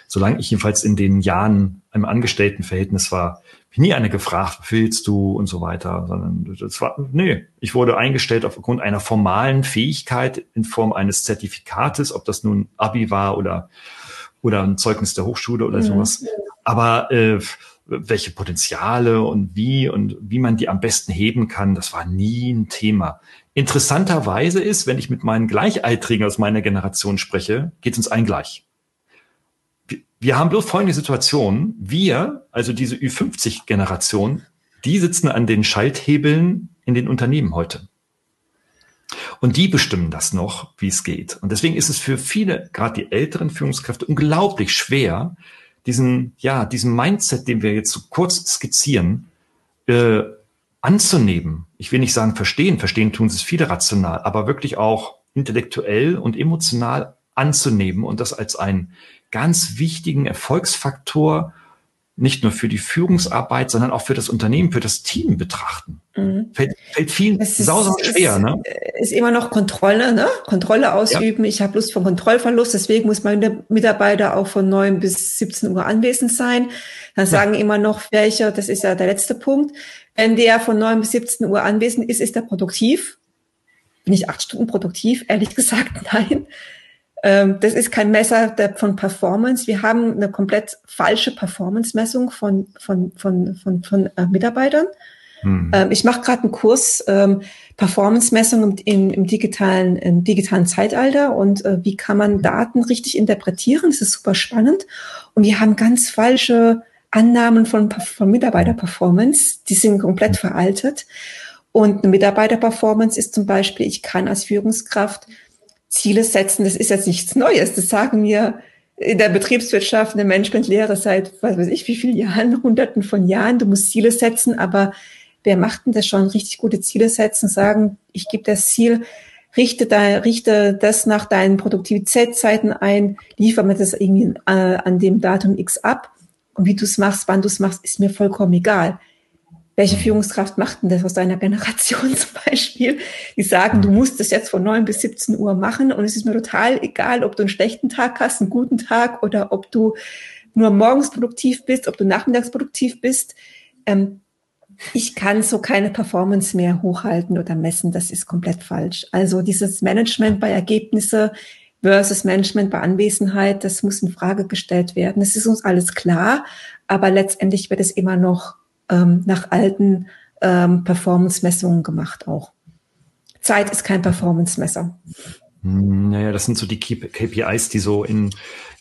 solange ich jedenfalls in den Jahren im Angestelltenverhältnis war, nie eine gefragt, willst du und so weiter, sondern das war, nee, ich wurde eingestellt aufgrund einer formalen Fähigkeit in Form eines Zertifikates, ob das nun Abi war oder, oder ein Zeugnis der Hochschule oder mhm. sowas. Aber äh, welche Potenziale und wie und wie man die am besten heben kann, das war nie ein Thema. Interessanterweise ist, wenn ich mit meinen Gleichaltrigen aus meiner Generation spreche, geht es uns allen gleich. Wir haben bloß folgende Situation. Wir, also diese Ü50-Generation, die sitzen an den Schalthebeln in den Unternehmen heute. Und die bestimmen das noch, wie es geht. Und deswegen ist es für viele, gerade die älteren Führungskräfte, unglaublich schwer, diesen, ja, diesen Mindset, den wir jetzt so kurz skizzieren, äh, anzunehmen. Ich will nicht sagen verstehen, verstehen tun sie es viele rational, aber wirklich auch intellektuell und emotional anzunehmen und das als einen ganz wichtigen Erfolgsfaktor nicht nur für die Führungsarbeit, sondern auch für das Unternehmen, für das Team betrachten. Mhm. Fällt, fällt vielen sausam schwer, ist, ne? Ist immer noch Kontrolle, ne? Kontrolle ausüben. Ja. Ich habe Lust von Kontrollverlust, deswegen muss mein Mitarbeiter auch von neun bis 17 Uhr anwesend sein. Dann ja. sagen immer noch welche, das ist ja der letzte Punkt. Wenn der von neun bis 17 Uhr anwesend ist, ist er produktiv. Bin ich acht Stunden produktiv? Ehrlich gesagt, nein. Ähm, das ist kein Messer von Performance. Wir haben eine komplett falsche Performance-Messung von, von, von, von, von äh, Mitarbeitern. Hm. Ähm, ich mache gerade einen Kurs ähm, Performance-Messung im, im, digitalen, im digitalen Zeitalter und äh, wie kann man Daten richtig interpretieren. Das ist super spannend. Und wir haben ganz falsche Annahmen von, von Mitarbeiter-Performance. Die sind komplett veraltet. Und eine Mitarbeiter-Performance ist zum Beispiel, ich kann als Führungskraft Ziele setzen, das ist jetzt nichts Neues. Das sagen wir in der Betriebswirtschaft, in der Managementlehre seit, was weiß ich, wie vielen Jahren, hunderten von Jahren. Du musst Ziele setzen, aber wer macht denn das schon? Richtig gute Ziele setzen, sagen, ich gebe das Ziel, richte, da, richte das nach deinen Produktivitätszeiten ein, liefer mir das irgendwie äh, an dem Datum X ab. Und wie du es machst, wann du es machst, ist mir vollkommen egal welche Führungskraft macht denn das aus deiner Generation zum Beispiel? Die sagen, du musst das jetzt von neun bis 17 Uhr machen und es ist mir total egal, ob du einen schlechten Tag hast, einen guten Tag oder ob du nur morgens produktiv bist, ob du nachmittags produktiv bist. Ähm, ich kann so keine Performance mehr hochhalten oder messen. Das ist komplett falsch. Also dieses Management bei Ergebnisse versus Management bei Anwesenheit, das muss in Frage gestellt werden. Das ist uns alles klar, aber letztendlich wird es immer noch ähm, nach alten ähm, Performance-Messungen gemacht auch. Zeit ist kein Performance-Messer. Naja, hm, das sind so die KPIs, die so in,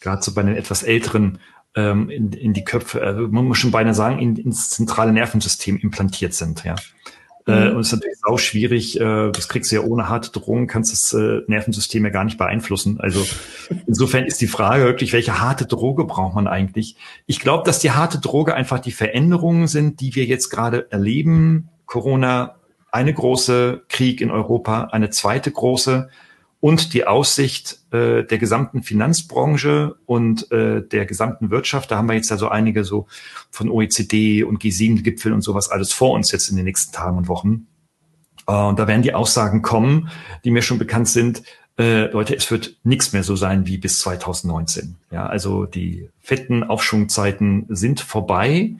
gerade so bei den etwas älteren ähm, in, in die Köpfe, also man muss schon beinahe sagen, in, ins zentrale Nervensystem implantiert sind, ja. Äh, mhm. und es ist natürlich auch schwierig, äh, das kriegst du ja ohne harte Drohungen, kannst das äh, Nervensystem ja gar nicht beeinflussen. Also insofern ist die Frage wirklich, welche harte Droge braucht man eigentlich? Ich glaube, dass die harte Droge einfach die Veränderungen sind, die wir jetzt gerade erleben. Corona, eine große Krieg in Europa, eine zweite große und die Aussicht äh, der gesamten Finanzbranche und äh, der gesamten Wirtschaft. Da haben wir jetzt ja so einige so von OECD und G7-Gipfel und sowas alles vor uns jetzt in den nächsten Tagen und Wochen. Äh, und da werden die Aussagen kommen, die mir schon bekannt sind. Äh, Leute, es wird nichts mehr so sein wie bis 2019. Ja, also die fetten Aufschwungzeiten sind vorbei.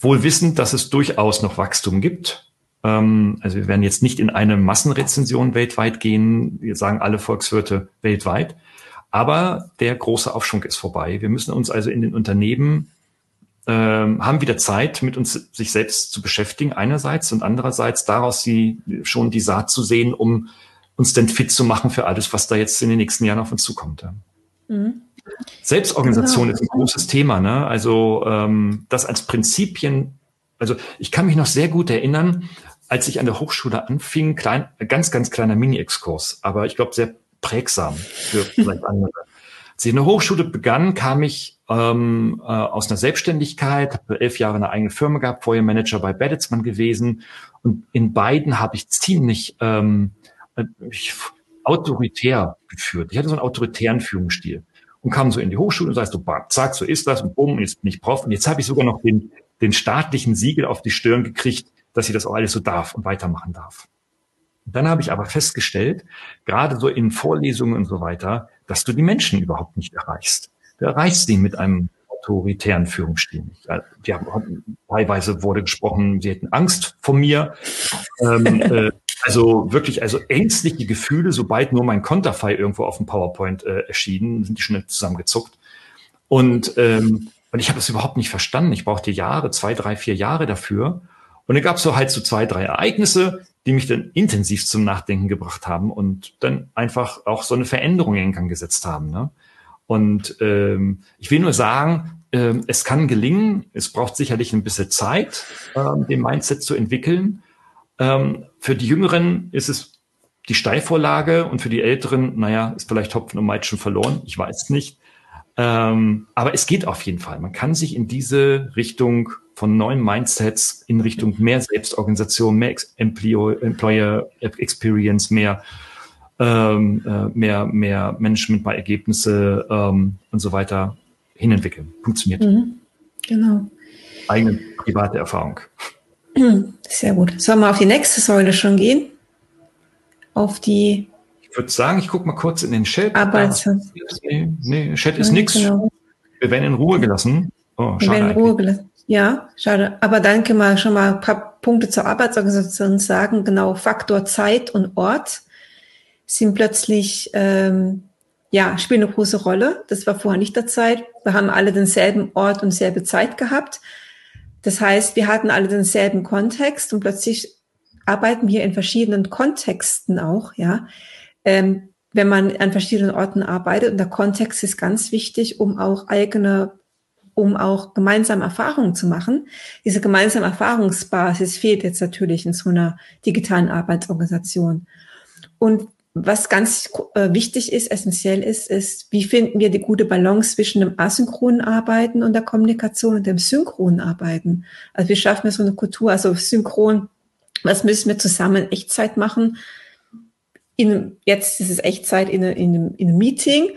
Wohl wissend, dass es durchaus noch Wachstum gibt also wir werden jetzt nicht in eine Massenrezension weltweit gehen. Wir sagen alle Volkswirte weltweit. Aber der große Aufschwung ist vorbei. Wir müssen uns also in den Unternehmen ähm, haben wieder Zeit, mit uns sich selbst zu beschäftigen einerseits und andererseits daraus die, schon die Saat zu sehen, um uns denn fit zu machen für alles, was da jetzt in den nächsten Jahren auf uns zukommt. Mhm. Selbstorganisation genau. ist ein großes Thema. Ne? Also ähm, das als Prinzipien. Also ich kann mich noch sehr gut erinnern, als ich an der Hochschule anfing, klein, ganz, ganz kleiner Mini-Exkurs, aber ich glaube sehr prägsam für vielleicht andere. Als ich in der Hochschule begann, kam ich ähm, äh, aus einer Selbstständigkeit, habe elf Jahre eine eigene Firma gehabt, vorher Manager bei Bertelsmann gewesen und in beiden habe ich ziemlich ähm, äh, ich, autoritär geführt. Ich hatte so einen autoritären Führungsstil und kam so in die Hochschule und sagst du, bam, zack, so ist das und bumm, jetzt bin ich Prof und jetzt habe ich sogar noch den, den staatlichen Siegel auf die Stirn gekriegt, dass ich das auch alles so darf und weitermachen darf. Dann habe ich aber festgestellt, gerade so in Vorlesungen und so weiter, dass du die Menschen überhaupt nicht erreichst. Du erreichst sie mit einem autoritären Führungsstil nicht. Die haben, teilweise wurde gesprochen, sie hätten Angst vor mir. Ähm, äh, also wirklich, also ängstliche Gefühle, sobald nur mein Konterfei irgendwo auf dem PowerPoint äh, erschienen, sind die schnell zusammengezuckt. Und, ähm, und ich habe das überhaupt nicht verstanden. Ich brauchte Jahre, zwei, drei, vier Jahre dafür. Und dann gab es so halt so zwei, drei Ereignisse, die mich dann intensiv zum Nachdenken gebracht haben und dann einfach auch so eine Veränderung in Gang gesetzt haben. Ne? Und ähm, ich will nur sagen, ähm, es kann gelingen, es braucht sicherlich ein bisschen Zeit, ähm, den Mindset zu entwickeln. Ähm, für die Jüngeren ist es die Steilvorlage und für die Älteren, naja, ist vielleicht Hopfen und Malz schon verloren, ich weiß nicht. Ähm, aber es geht auf jeden Fall. Man kann sich in diese Richtung von neuen Mindsets in Richtung mehr Selbstorganisation, mehr Employer, Experience, mehr ähm, äh, mehr mehr Management bei Ergebnisse ähm, und so weiter hinentwickeln. Funktioniert. Mhm. Genau. Eigene private Erfahrung. Sehr gut. Sollen wir auf die nächste Säule schon gehen? Auf die. Ich würde sagen, ich gucke mal kurz in den Chat. Aber nee, nee, Chat ist nichts. Genau. Wir werden in Ruhe gelassen. Oh, Wir werden in Ruhe gelassen. Ja, schade. Aber dann können wir schon mal ein paar Punkte zur Arbeitsorganisation sagen. Genau, Faktor Zeit und Ort sind plötzlich, ähm, ja, spielen eine große Rolle. Das war vorher nicht der Zeit. Wir haben alle denselben Ort und selbe Zeit gehabt. Das heißt, wir hatten alle denselben Kontext und plötzlich arbeiten wir in verschiedenen Kontexten auch, ja. Ähm, wenn man an verschiedenen Orten arbeitet und der Kontext ist ganz wichtig, um auch eigene, um auch gemeinsame Erfahrungen zu machen. Diese gemeinsame Erfahrungsbasis fehlt jetzt natürlich in so einer digitalen Arbeitsorganisation. Und was ganz äh, wichtig ist, essentiell ist, ist, wie finden wir die gute Balance zwischen dem asynchronen Arbeiten und der Kommunikation und dem synchronen Arbeiten. Also wie schaffen wir so eine Kultur, also synchron, was müssen wir zusammen in Echtzeit machen? In, jetzt ist es Echtzeit in, in, in einem Meeting.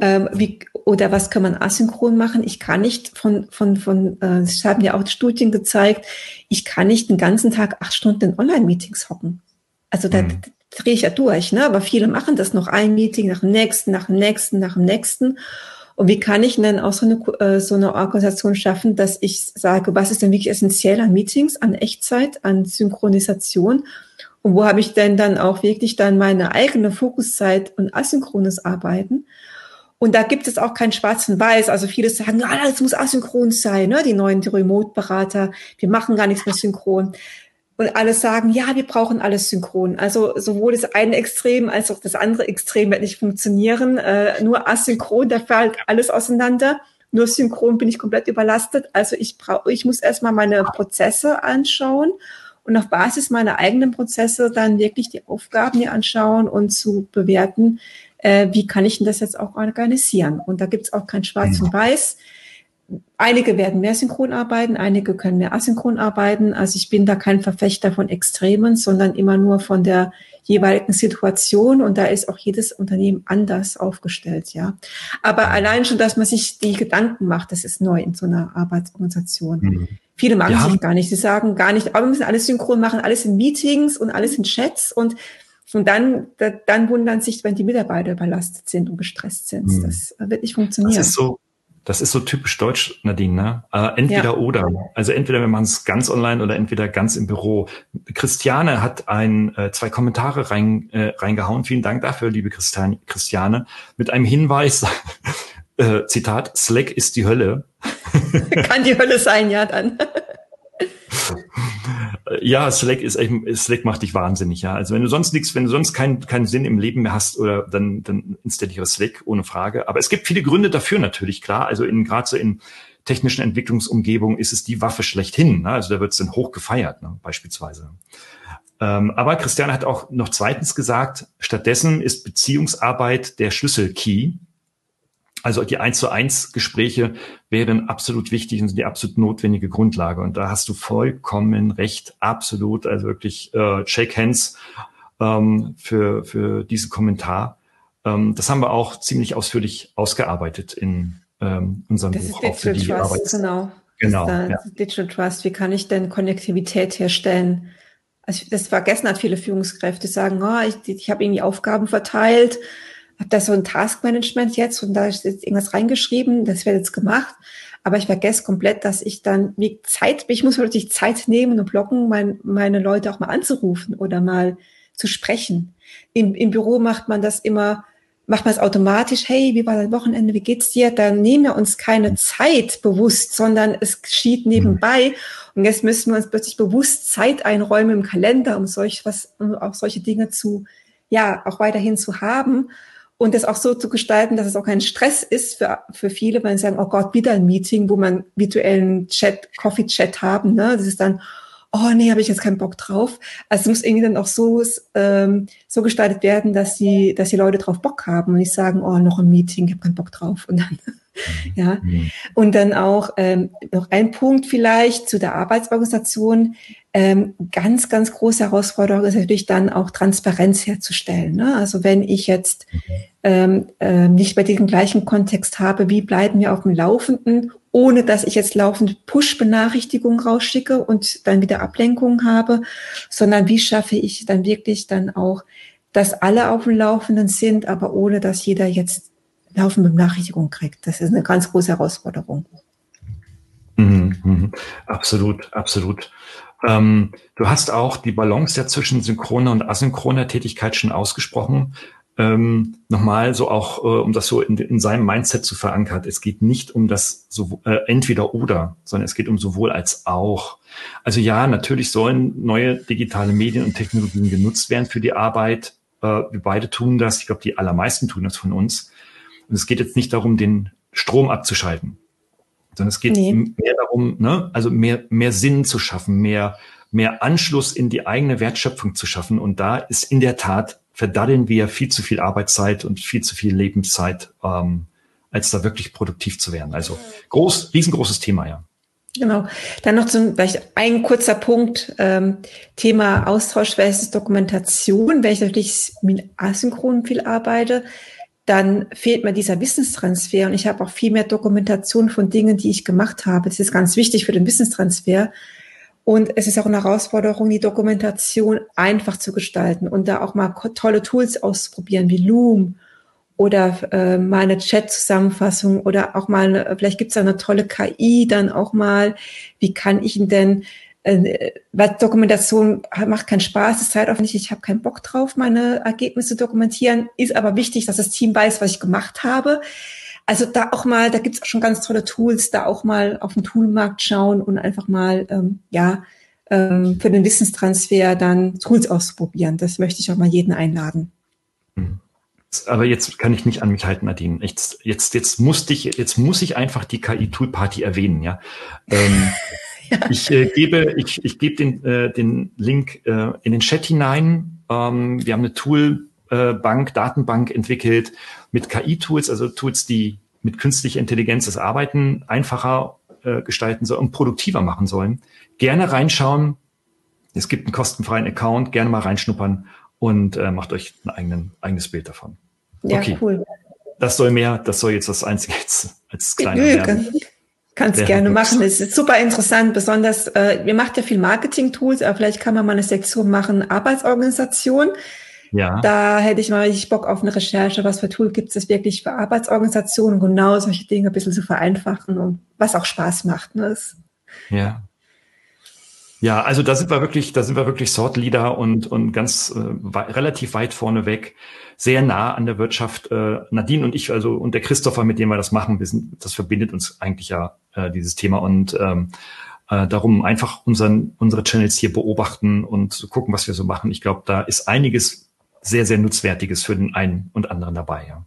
Ähm, wie, oder was kann man asynchron machen? Ich kann nicht von, von, von, äh, es haben ja auch Studien gezeigt, ich kann nicht den ganzen Tag acht Stunden in Online-Meetings hocken. Also da, mhm drehe ich ja durch, ne? aber viele machen das noch ein Meeting nach dem nächsten, nach dem nächsten, nach dem nächsten. Und wie kann ich denn auch so eine, äh, so eine Organisation schaffen, dass ich sage, was ist denn wirklich essentiell an Meetings, an Echtzeit, an Synchronisation? Und wo habe ich denn dann auch wirklich dann meine eigene Fokuszeit und asynchrones Arbeiten? Und da gibt es auch kein Schwarz und Weiß. Also viele sagen, ja, das muss asynchron sein, ne? die neuen Remote-Berater. Wir machen gar nichts mehr synchron und alle sagen, ja, wir brauchen alles synchron. Also sowohl das eine Extrem als auch das andere Extrem wird nicht funktionieren. Äh, nur asynchron, da fällt alles auseinander. Nur synchron bin ich komplett überlastet. Also ich brauche, ich muss erstmal meine Prozesse anschauen und auf Basis meiner eigenen Prozesse dann wirklich die Aufgaben mir anschauen und zu bewerten, äh, wie kann ich denn das jetzt auch organisieren. Und da gibt es auch kein Schwarz und Weiß einige werden mehr synchron arbeiten, einige können mehr asynchron arbeiten. Also ich bin da kein Verfechter von Extremen, sondern immer nur von der jeweiligen Situation und da ist auch jedes Unternehmen anders aufgestellt, ja. Aber allein schon, dass man sich die Gedanken macht, das ist neu in so einer Arbeitsorganisation. Mhm. Viele machen ja. sich gar nicht. Sie sagen gar nicht, aber wir müssen alles synchron machen, alles in Meetings und alles in Chats und und dann, dann wundern sich, wenn die Mitarbeiter überlastet sind und gestresst sind. Mhm. Das wird nicht funktionieren. Das ist so, das ist so typisch deutsch, Nadine, ne? Äh, entweder ja. oder. Also entweder wir machen es ganz online oder entweder ganz im Büro. Christiane hat ein, äh, zwei Kommentare rein, äh, reingehauen. Vielen Dank dafür, liebe Christiane, Christiane. Mit einem Hinweis, äh, Zitat, Slack ist die Hölle. Kann die Hölle sein, ja, dann. Ja, Slack ist Slack macht dich wahnsinnig, ja. Also wenn du sonst nichts, wenn du sonst keinen keinen Sinn im Leben mehr hast, oder dann, dann installiere Slack ohne Frage. Aber es gibt viele Gründe dafür natürlich, klar. Also in gerade so in technischen Entwicklungsumgebungen ist es die Waffe schlechthin. Ne? Also da wird es dann hoch gefeiert, ne? beispielsweise. Ähm, aber Christiane hat auch noch zweitens gesagt, stattdessen ist Beziehungsarbeit der Schlüsselkey. Also die eins zu eins Gespräche wären absolut wichtig und sind die absolut notwendige Grundlage. Und da hast du vollkommen recht, absolut. Also wirklich äh, Shake Hands ähm, für, für diesen Kommentar. Ähm, das haben wir auch ziemlich ausführlich ausgearbeitet in ähm, unserem das Buch. Ist die Trust, genau. Genau. Ja. Digital Trust. Wie kann ich denn Konnektivität herstellen? Also das vergessen hat viele Führungskräfte, sagen, oh, ich, ich habe irgendwie Aufgaben verteilt, habe da so ein Taskmanagement jetzt und da ist jetzt irgendwas reingeschrieben, das wird jetzt gemacht. Aber ich vergesse komplett, dass ich dann wie Zeit, ich muss wirklich Zeit nehmen und blocken, mein, meine Leute auch mal anzurufen oder mal zu sprechen. Im, Im Büro macht man das immer, macht man es automatisch, hey, wie war dein Wochenende, wie geht's dir? Dann nehmen wir uns keine Zeit bewusst, sondern es geschieht nebenbei. Und jetzt müssen wir uns plötzlich bewusst Zeit einräumen im Kalender, um solch was, um auch solche Dinge zu, ja, auch weiterhin zu haben und das auch so zu gestalten, dass es auch kein Stress ist für, für viele, wenn sie sagen, oh Gott, wieder ein Meeting, wo man virtuellen Chat, Coffee-Chat haben, ne? Das ist dann, oh nee, habe ich jetzt keinen Bock drauf. Also es muss irgendwie dann auch so, ähm, so gestaltet werden, dass die, dass die Leute drauf Bock haben und nicht sagen, oh, noch ein Meeting, ich habe keinen Bock drauf. Und dann, ja. Mhm. Und dann auch ähm, noch ein Punkt vielleicht zu der Arbeitsorganisation. Ähm, ganz, ganz große Herausforderung ist natürlich dann auch Transparenz herzustellen. Ne? Also wenn ich jetzt ähm, äh, nicht bei diesem gleichen Kontext habe, wie bleiben wir auf dem Laufenden, ohne dass ich jetzt laufend Push-Benachrichtigungen rausschicke und dann wieder Ablenkungen habe, sondern wie schaffe ich dann wirklich dann auch, dass alle auf dem Laufenden sind, aber ohne dass jeder jetzt laufende Benachrichtigungen kriegt. Das ist eine ganz große Herausforderung. Mhm, mh. Absolut, absolut. Ähm, du hast auch die Balance ja zwischen synchroner und asynchroner Tätigkeit schon ausgesprochen. Ähm, nochmal so auch, äh, um das so in, in, seinem Mindset zu verankern. Es geht nicht um das so, äh, entweder oder, sondern es geht um sowohl als auch. Also ja, natürlich sollen neue digitale Medien und Technologien genutzt werden für die Arbeit. Äh, wir beide tun das. Ich glaube, die allermeisten tun das von uns. Und es geht jetzt nicht darum, den Strom abzuschalten sondern es geht nee. mehr darum, ne, also mehr, mehr Sinn zu schaffen, mehr, mehr Anschluss in die eigene Wertschöpfung zu schaffen. Und da ist in der Tat, verdaddeln wir viel zu viel Arbeitszeit und viel zu viel Lebenszeit, ähm, als da wirklich produktiv zu werden. Also groß, riesengroßes Thema, ja. Genau. Dann noch zum, vielleicht ein kurzer Punkt, ähm, Thema Austausch versus Dokumentation, wenn ich natürlich mit asynchron viel arbeite dann fehlt mir dieser Wissenstransfer und ich habe auch viel mehr Dokumentation von Dingen, die ich gemacht habe. Das ist ganz wichtig für den Wissenstransfer. Und es ist auch eine Herausforderung, die Dokumentation einfach zu gestalten und da auch mal tolle Tools auszuprobieren, wie Loom oder äh, mal eine Chat-Zusammenfassung oder auch mal, vielleicht gibt es eine tolle KI dann auch mal, wie kann ich denn äh, weil Dokumentation macht keinen Spaß, ist zeitaufwendig, ich habe keinen Bock drauf, meine Ergebnisse zu dokumentieren, ist aber wichtig, dass das Team weiß, was ich gemacht habe. Also da auch mal, da gibt's auch schon ganz tolle Tools, da auch mal auf den Toolmarkt schauen und einfach mal, ähm, ja, ähm, für den Wissenstransfer dann Tools auszuprobieren. Das möchte ich auch mal jeden einladen. Mhm. Aber jetzt kann ich nicht an mich halten, Nadine. Jetzt, jetzt, jetzt musste ich, jetzt muss ich einfach die KI-Tool-Party erwähnen, ja. Ähm, Ich äh, gebe, ich, ich gebe den, äh, den Link äh, in den Chat hinein. Ähm, wir haben eine Toolbank, äh, Datenbank entwickelt mit KI-Tools, also Tools, die mit künstlicher Intelligenz das Arbeiten einfacher äh, gestalten sollen und produktiver machen sollen. Gerne reinschauen. Es gibt einen kostenfreien Account, gerne mal reinschnuppern und äh, macht euch ein eigenen, eigenes Bild davon. Ja, okay. cool. Das soll mehr, das soll jetzt das Einzige als, als kleiner werden. Kannst ja, gerne machen. Es ist super interessant, besonders, äh, ihr macht ja viel Marketing-Tools, aber vielleicht kann man mal eine Sektion machen, Arbeitsorganisation. Ja. Da hätte ich mal richtig Bock auf eine Recherche, was für Tool gibt es wirklich für Arbeitsorganisationen, genau solche Dinge ein bisschen zu vereinfachen und was auch Spaß macht. Ne? Ja. Ja, also da sind wir wirklich, da sind wir wirklich Sort Leader und, und ganz äh, relativ weit vorne weg sehr nah an der Wirtschaft. Äh, Nadine und ich, also und der Christopher, mit dem wir das machen, wir sind, das verbindet uns eigentlich ja äh, dieses Thema und ähm, äh, darum einfach unseren, unsere Channels hier beobachten und gucken, was wir so machen. Ich glaube, da ist einiges sehr, sehr Nutzwertiges für den einen und anderen dabei. Ja.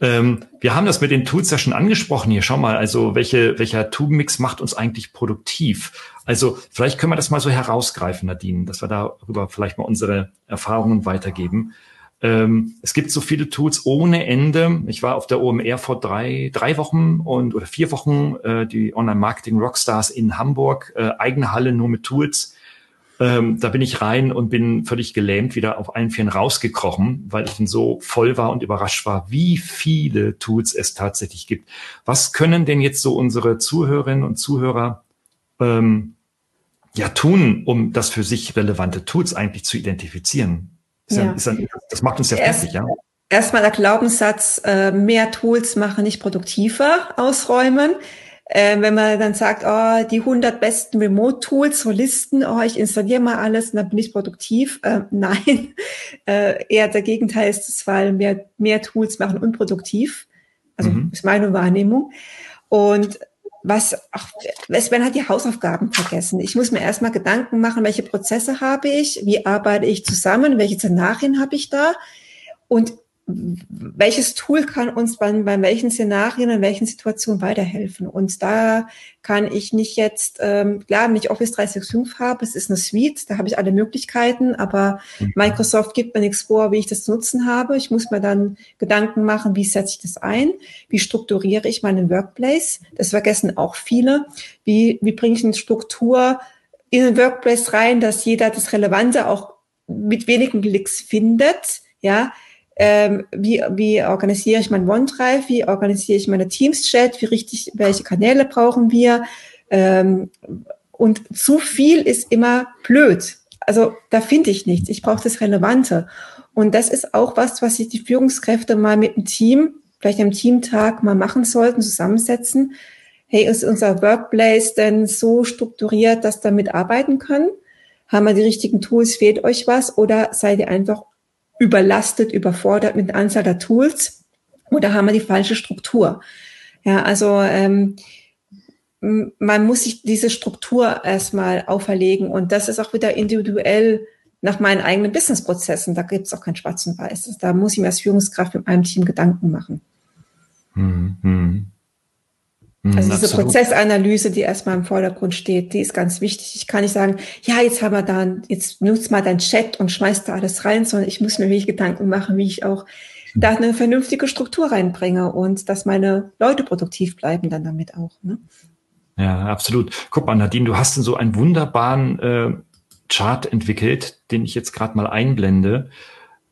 Ähm, wir haben das mit den Tools ja schon angesprochen hier. Schau mal, also welche, welcher Toolmix macht uns eigentlich produktiv? Also vielleicht können wir das mal so herausgreifen, Nadine, dass wir darüber vielleicht mal unsere Erfahrungen weitergeben. Ähm, es gibt so viele Tools ohne Ende. Ich war auf der OMR vor drei, drei Wochen und oder vier Wochen, äh, die Online-Marketing Rockstars in Hamburg, äh, eigene Halle nur mit Tools. Ähm, da bin ich rein und bin völlig gelähmt wieder auf allen Vieren rausgekrochen, weil ich dann so voll war und überrascht war, wie viele Tools es tatsächlich gibt. Was können denn jetzt so unsere Zuhörerinnen und Zuhörer ähm, ja tun, um das für sich relevante Tools eigentlich zu identifizieren? Ist ja. Ist ein, das macht uns ja fertig, ja. Erstmal der Glaubenssatz, äh, mehr Tools machen nicht produktiver ausräumen. Äh, wenn man dann sagt, oh, die 100 besten Remote-Tools, so Listen, oh, ich installiere mal alles und dann bin ich produktiv. Äh, nein, äh, eher der Gegenteil ist es, weil mehr, mehr Tools machen unproduktiv. Also mhm. ist meine Wahrnehmung. Und was, ach, Sven hat die Hausaufgaben vergessen. Ich muss mir erstmal Gedanken machen, welche Prozesse habe ich, wie arbeite ich zusammen, welche Szenarien habe ich da. Und welches Tool kann uns bei, bei welchen Szenarien, in welchen Situationen weiterhelfen. Und da kann ich nicht jetzt, ähm, klar, wenn ich Office 365 habe, es ist eine Suite, da habe ich alle Möglichkeiten, aber mhm. Microsoft gibt mir nichts vor, wie ich das zu nutzen habe. Ich muss mir dann Gedanken machen, wie setze ich das ein, wie strukturiere ich meinen Workplace. Das vergessen auch viele. Wie, wie bringe ich eine Struktur in den Workplace rein, dass jeder das Relevante auch mit wenigen Klicks findet, ja, ähm, wie, wie organisiere ich mein OneDrive, wie organisiere ich meine Teams-Chat, wie richtig, welche Kanäle brauchen wir. Ähm, und zu viel ist immer blöd. Also da finde ich nichts. Ich brauche das Relevante. Und das ist auch was, was sich die Führungskräfte mal mit dem Team, vielleicht am Teamtag mal machen sollten, zusammensetzen. Hey, ist unser Workplace denn so strukturiert, dass damit arbeiten können? Haben wir die richtigen Tools? Fehlt euch was? Oder seid ihr einfach überlastet, überfordert mit der Anzahl der Tools oder haben wir die falsche Struktur? Ja, also ähm, man muss sich diese Struktur erstmal auferlegen und das ist auch wieder individuell nach meinen eigenen Businessprozessen. Da gibt es auch kein Schwarz und Weiß. Da muss ich mir als Führungskraft mit meinem Team Gedanken machen. Hm, hm. Mhm, also diese Absolut. Prozessanalyse, die erstmal im Vordergrund steht, die ist ganz wichtig. Ich kann nicht sagen, ja, jetzt haben wir da, jetzt nutzt mal dein Chat und schmeißt da alles rein, sondern ich muss mir wirklich Gedanken machen, wie ich auch da eine vernünftige Struktur reinbringe und dass meine Leute produktiv bleiben dann damit auch. Ne? Ja, absolut. Guck mal, Nadine, du hast so einen wunderbaren äh, Chart entwickelt, den ich jetzt gerade mal einblende.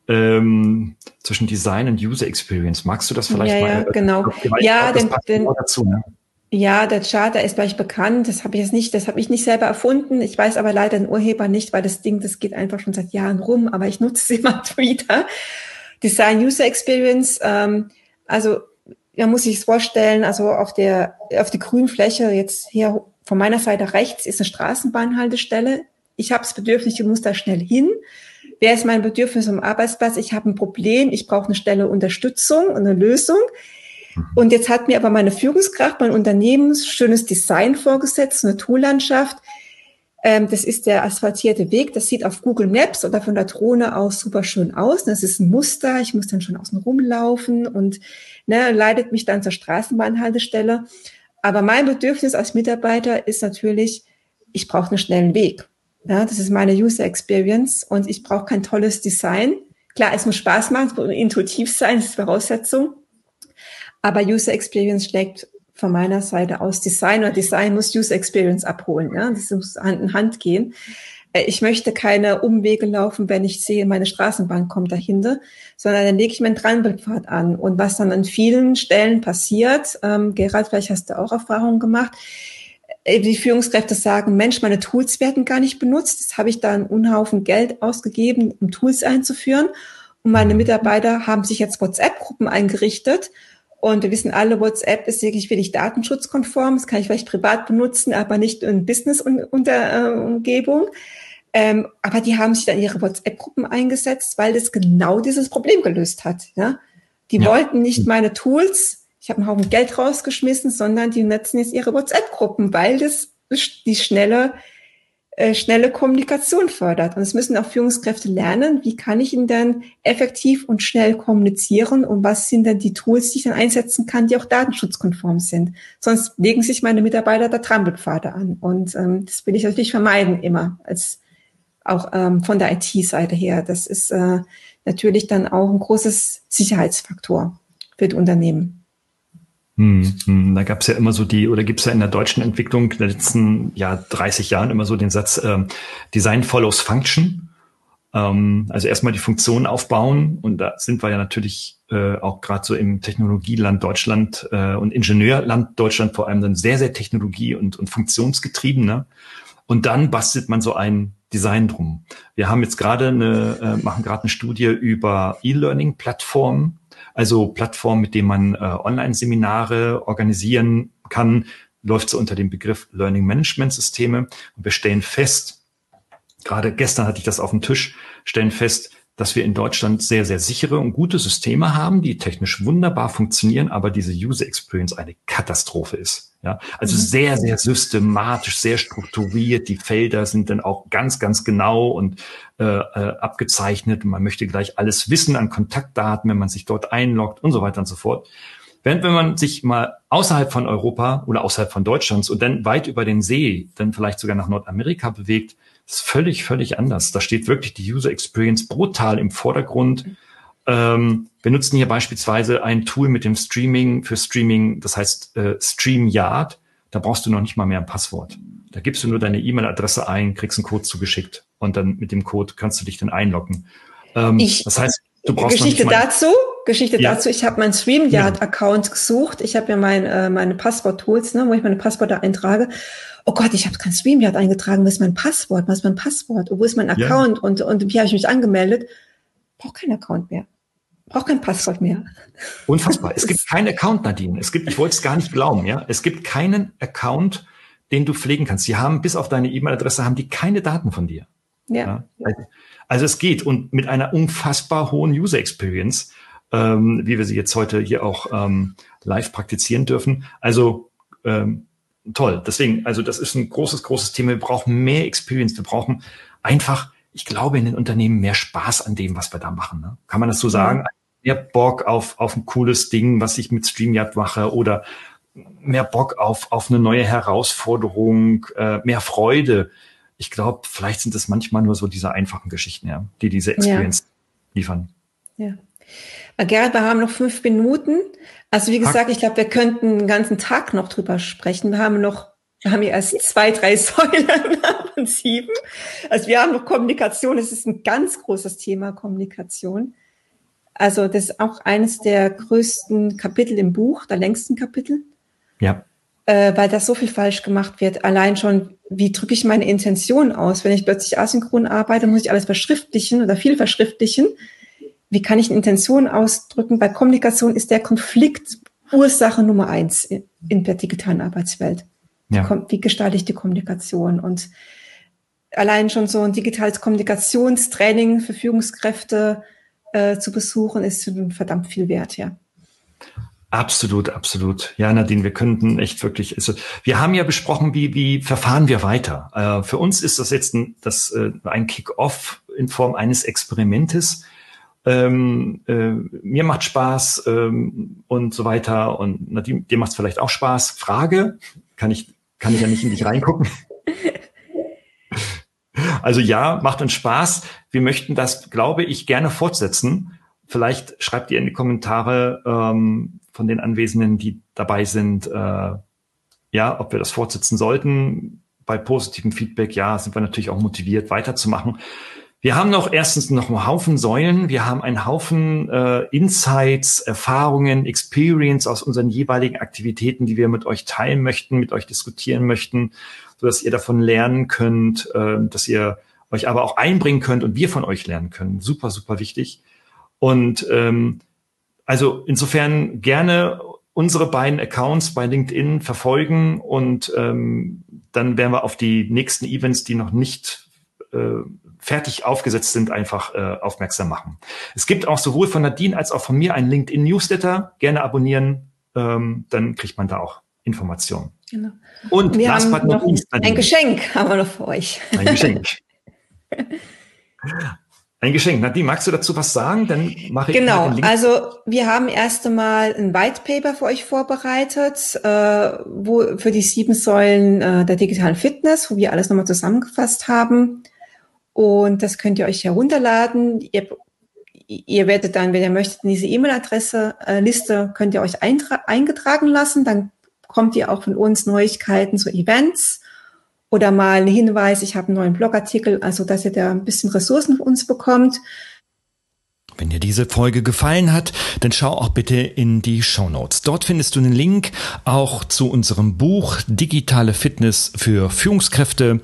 Ähm, zwischen Design und User Experience. Magst du das vielleicht ja, mal? Ja, genau. Ja, den, den, dazu, ne? Ja, der Charter ist gleich bekannt. Das habe ich jetzt nicht, das habe ich nicht selber erfunden. Ich weiß aber leider den Urheber nicht, weil das Ding, das geht einfach schon seit Jahren rum, aber ich nutze es immer wieder. Design User Experience, ähm, also ja, muss ich es vorstellen, also auf der, auf die grünen Fläche jetzt hier von meiner Seite rechts ist eine Straßenbahnhaltestelle. Ich habe das Bedürfnis, ich muss da schnell hin. Wer ist mein Bedürfnis am Arbeitsplatz? Ich habe ein Problem, ich brauche eine Stelle Unterstützung und eine Lösung. Mhm. Und jetzt hat mir aber meine Führungskraft, mein Unternehmen, schönes Design vorgesetzt, eine Toollandschaft. Ähm, das ist der asphaltierte Weg. Das sieht auf Google Maps oder von der Drohne aus super schön aus. Das ist ein Muster. Ich muss dann schon außen rumlaufen und ne, leitet mich dann zur Straßenbahnhaltestelle. Aber mein Bedürfnis als Mitarbeiter ist natürlich, ich brauche einen schnellen Weg. Ja, das ist meine User Experience und ich brauche kein tolles Design. Klar, es muss Spaß machen, es muss intuitiv sein, das ist Voraussetzung. Aber User Experience schlägt von meiner Seite aus Design oder Design muss User Experience abholen. Ja? Das muss Hand in Hand gehen. Äh, ich möchte keine Umwege laufen, wenn ich sehe, meine Straßenbahn kommt dahinter, sondern dann lege ich meinen Trampelpfad an. Und was dann an vielen Stellen passiert, ähm, Gerald, vielleicht hast du auch Erfahrungen gemacht, äh, die Führungskräfte sagen, Mensch, meine Tools werden gar nicht benutzt. Jetzt habe ich da einen Unhaufen Geld ausgegeben, um Tools einzuführen. Und meine Mitarbeiter haben sich jetzt WhatsApp-Gruppen eingerichtet und wir wissen alle, WhatsApp ist wirklich wenig datenschutzkonform. Das kann ich vielleicht privat benutzen, aber nicht in Business-Umgebung. Ähm, aber die haben sich dann ihre WhatsApp-Gruppen eingesetzt, weil das genau dieses Problem gelöst hat. Ja? Die ja. wollten nicht meine Tools, ich habe einen Haufen Geld rausgeschmissen, sondern die nutzen jetzt ihre WhatsApp-Gruppen, weil das die schnelle schnelle Kommunikation fördert. Und es müssen auch Führungskräfte lernen, wie kann ich ihnen dann effektiv und schnell kommunizieren und was sind dann die Tools, die ich dann einsetzen kann, die auch datenschutzkonform sind. Sonst legen sich meine Mitarbeiter da Trampelpfade an. Und ähm, das will ich natürlich vermeiden immer, als auch ähm, von der IT-Seite her. Das ist äh, natürlich dann auch ein großes Sicherheitsfaktor für die Unternehmen. Hm, hm, da gab es ja immer so die, oder gibt es ja in der deutschen Entwicklung in den letzten ja, 30 Jahren immer so den Satz, äh, Design follows Function. Ähm, also erstmal die Funktion aufbauen und da sind wir ja natürlich äh, auch gerade so im Technologieland Deutschland äh, und Ingenieurland Deutschland vor allem dann sehr, sehr technologie- und, und funktionsgetrieben. Ne? Und dann bastelt man so ein Design drum. Wir haben jetzt gerade eine, äh, machen gerade eine Studie über E-Learning-Plattformen, also Plattformen, mit denen man äh, Online-Seminare organisieren kann, läuft so unter dem Begriff Learning Management Systeme. Und wir stellen fest, gerade gestern hatte ich das auf dem Tisch, stellen fest, dass wir in Deutschland sehr, sehr sichere und gute Systeme haben, die technisch wunderbar funktionieren, aber diese User Experience eine Katastrophe ist. Ja, also mhm. sehr, sehr systematisch, sehr strukturiert. Die Felder sind dann auch ganz, ganz genau und äh, äh, abgezeichnet. Und man möchte gleich alles wissen an Kontaktdaten, wenn man sich dort einloggt und so weiter und so fort. Während wenn man sich mal außerhalb von Europa oder außerhalb von Deutschlands und dann weit über den See, dann vielleicht sogar nach Nordamerika bewegt, ist völlig, völlig anders. Da steht wirklich die User Experience brutal im Vordergrund. Ähm, wir nutzen hier beispielsweise ein Tool mit dem Streaming für Streaming, das heißt äh, StreamYard. Da brauchst du noch nicht mal mehr ein Passwort. Da gibst du nur deine E-Mail-Adresse ein, kriegst einen Code zugeschickt und dann mit dem Code kannst du dich dann einloggen. Ähm, ich, das heißt, du brauchst Geschichte dazu. Geschichte ja. dazu. Ich habe meinen StreamYard-Account gesucht. Ich habe ja mein, äh, meine Passwort-Tools, ne, wo ich meine Passwörter eintrage oh Gott, ich habe kein StreamYard eingetragen, was ist mein Passwort, was ist mein Passwort, wo ist mein Account ja. und, und wie habe ich mich angemeldet? Brauche kein Account mehr. Brauche kein Passwort mehr. Unfassbar. es gibt keinen Account, Nadine. Es gibt, ich wollte es gar nicht glauben, ja. Es gibt keinen Account, den du pflegen kannst. Die haben bis auf deine E-Mail-Adresse haben die keine Daten von dir. Ja. ja. Also es geht und mit einer unfassbar hohen User Experience, ähm, wie wir sie jetzt heute hier auch ähm, live praktizieren dürfen. Also ähm, toll. Deswegen, also das ist ein großes, großes Thema. Wir brauchen mehr Experience. Wir brauchen einfach, ich glaube, in den Unternehmen mehr Spaß an dem, was wir da machen. Ne? Kann man das so sagen? Mehr Bock auf, auf ein cooles Ding, was ich mit StreamYard mache oder mehr Bock auf, auf eine neue Herausforderung, äh, mehr Freude. Ich glaube, vielleicht sind es manchmal nur so diese einfachen Geschichten, ja, die diese Experience ja. liefern. Ja. Äh, Gerhard, wir haben noch fünf Minuten. Also wie gesagt, ich glaube, wir könnten den ganzen Tag noch drüber sprechen. Wir haben noch, wir haben hier erst zwei, drei Säulen und sieben. Also wir haben noch Kommunikation. Es ist ein ganz großes Thema Kommunikation. Also das ist auch eines der größten Kapitel im Buch, der längsten Kapitel. Ja. Äh, weil da so viel falsch gemacht wird. Allein schon, wie drücke ich meine Intention aus? Wenn ich plötzlich asynchron arbeite, muss ich alles verschriftlichen oder viel verschriftlichen wie kann ich eine Intention ausdrücken? Bei Kommunikation ist der Konflikt Ursache Nummer eins in, in der digitalen Arbeitswelt. Ja. Wie gestalte ich die Kommunikation? Und allein schon so ein digitales Kommunikationstraining für Führungskräfte äh, zu besuchen, ist verdammt viel wert, ja. Absolut, absolut. Ja, Nadine, wir könnten echt wirklich, also wir haben ja besprochen, wie, wie verfahren wir weiter. Äh, für uns ist das jetzt ein, das, äh, ein Kick-off in Form eines Experimentes ähm, äh, mir macht Spaß ähm, und so weiter und na, dir, dir macht es vielleicht auch Spaß. Frage, kann ich, kann ich ja nicht in dich reingucken. Also ja, macht uns Spaß. Wir möchten das, glaube ich, gerne fortsetzen. Vielleicht schreibt ihr in die Kommentare ähm, von den Anwesenden, die dabei sind, äh, ja, ob wir das fortsetzen sollten. Bei positivem Feedback, ja, sind wir natürlich auch motiviert, weiterzumachen. Wir haben noch erstens noch einen Haufen Säulen. Wir haben einen Haufen äh, Insights, Erfahrungen, Experience aus unseren jeweiligen Aktivitäten, die wir mit euch teilen möchten, mit euch diskutieren möchten, so dass ihr davon lernen könnt, äh, dass ihr euch aber auch einbringen könnt und wir von euch lernen können. Super, super wichtig. Und ähm, also insofern gerne unsere beiden Accounts bei LinkedIn verfolgen und ähm, dann werden wir auf die nächsten Events, die noch nicht äh, fertig aufgesetzt sind, einfach äh, aufmerksam machen. Es gibt auch sowohl von Nadine als auch von mir einen LinkedIn-Newsletter. Gerne abonnieren, ähm, dann kriegt man da auch Informationen. Genau. Und wir last but not least, ein Geschenk haben wir noch für euch. Ein Geschenk. Ein Geschenk. Nadine, magst du dazu was sagen? Dann mache ich Genau, also wir haben erst einmal ein White Paper für euch vorbereitet, äh, wo für die sieben Säulen äh, der digitalen Fitness, wo wir alles nochmal zusammengefasst haben. Und das könnt ihr euch herunterladen. Ihr, ihr werdet dann, wenn ihr möchtet, in diese E-Mail-Adresse, äh, Liste könnt ihr euch eingetragen lassen. Dann kommt ihr auch von uns Neuigkeiten zu Events oder mal einen Hinweis, ich habe einen neuen Blogartikel, also dass ihr da ein bisschen Ressourcen von uns bekommt. Wenn dir diese Folge gefallen hat, dann schau auch bitte in die Show Notes. Dort findest du einen Link auch zu unserem Buch Digitale Fitness für Führungskräfte.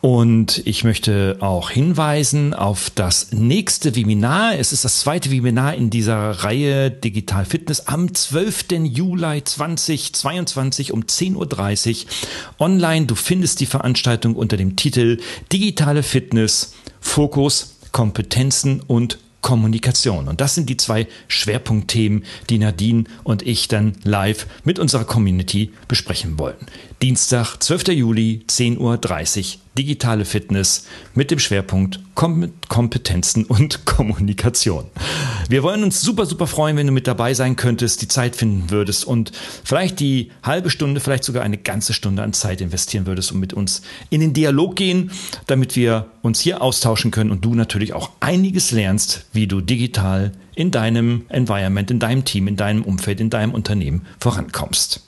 Und ich möchte auch hinweisen auf das nächste Webinar. Es ist das zweite Webinar in dieser Reihe Digital Fitness am 12. Juli 2022 um 10.30 Uhr online. Du findest die Veranstaltung unter dem Titel Digitale Fitness, Fokus, Kompetenzen und Kommunikation. Und das sind die zwei Schwerpunktthemen, die Nadine und ich dann live mit unserer Community besprechen wollen. Dienstag, 12. Juli, 10.30 Uhr, digitale Fitness mit dem Schwerpunkt Kompetenzen und Kommunikation. Wir wollen uns super, super freuen, wenn du mit dabei sein könntest, die Zeit finden würdest und vielleicht die halbe Stunde, vielleicht sogar eine ganze Stunde an Zeit investieren würdest und mit uns in den Dialog gehen, damit wir uns hier austauschen können und du natürlich auch einiges lernst, wie du digital in deinem Environment, in deinem Team, in deinem Umfeld, in deinem Unternehmen vorankommst.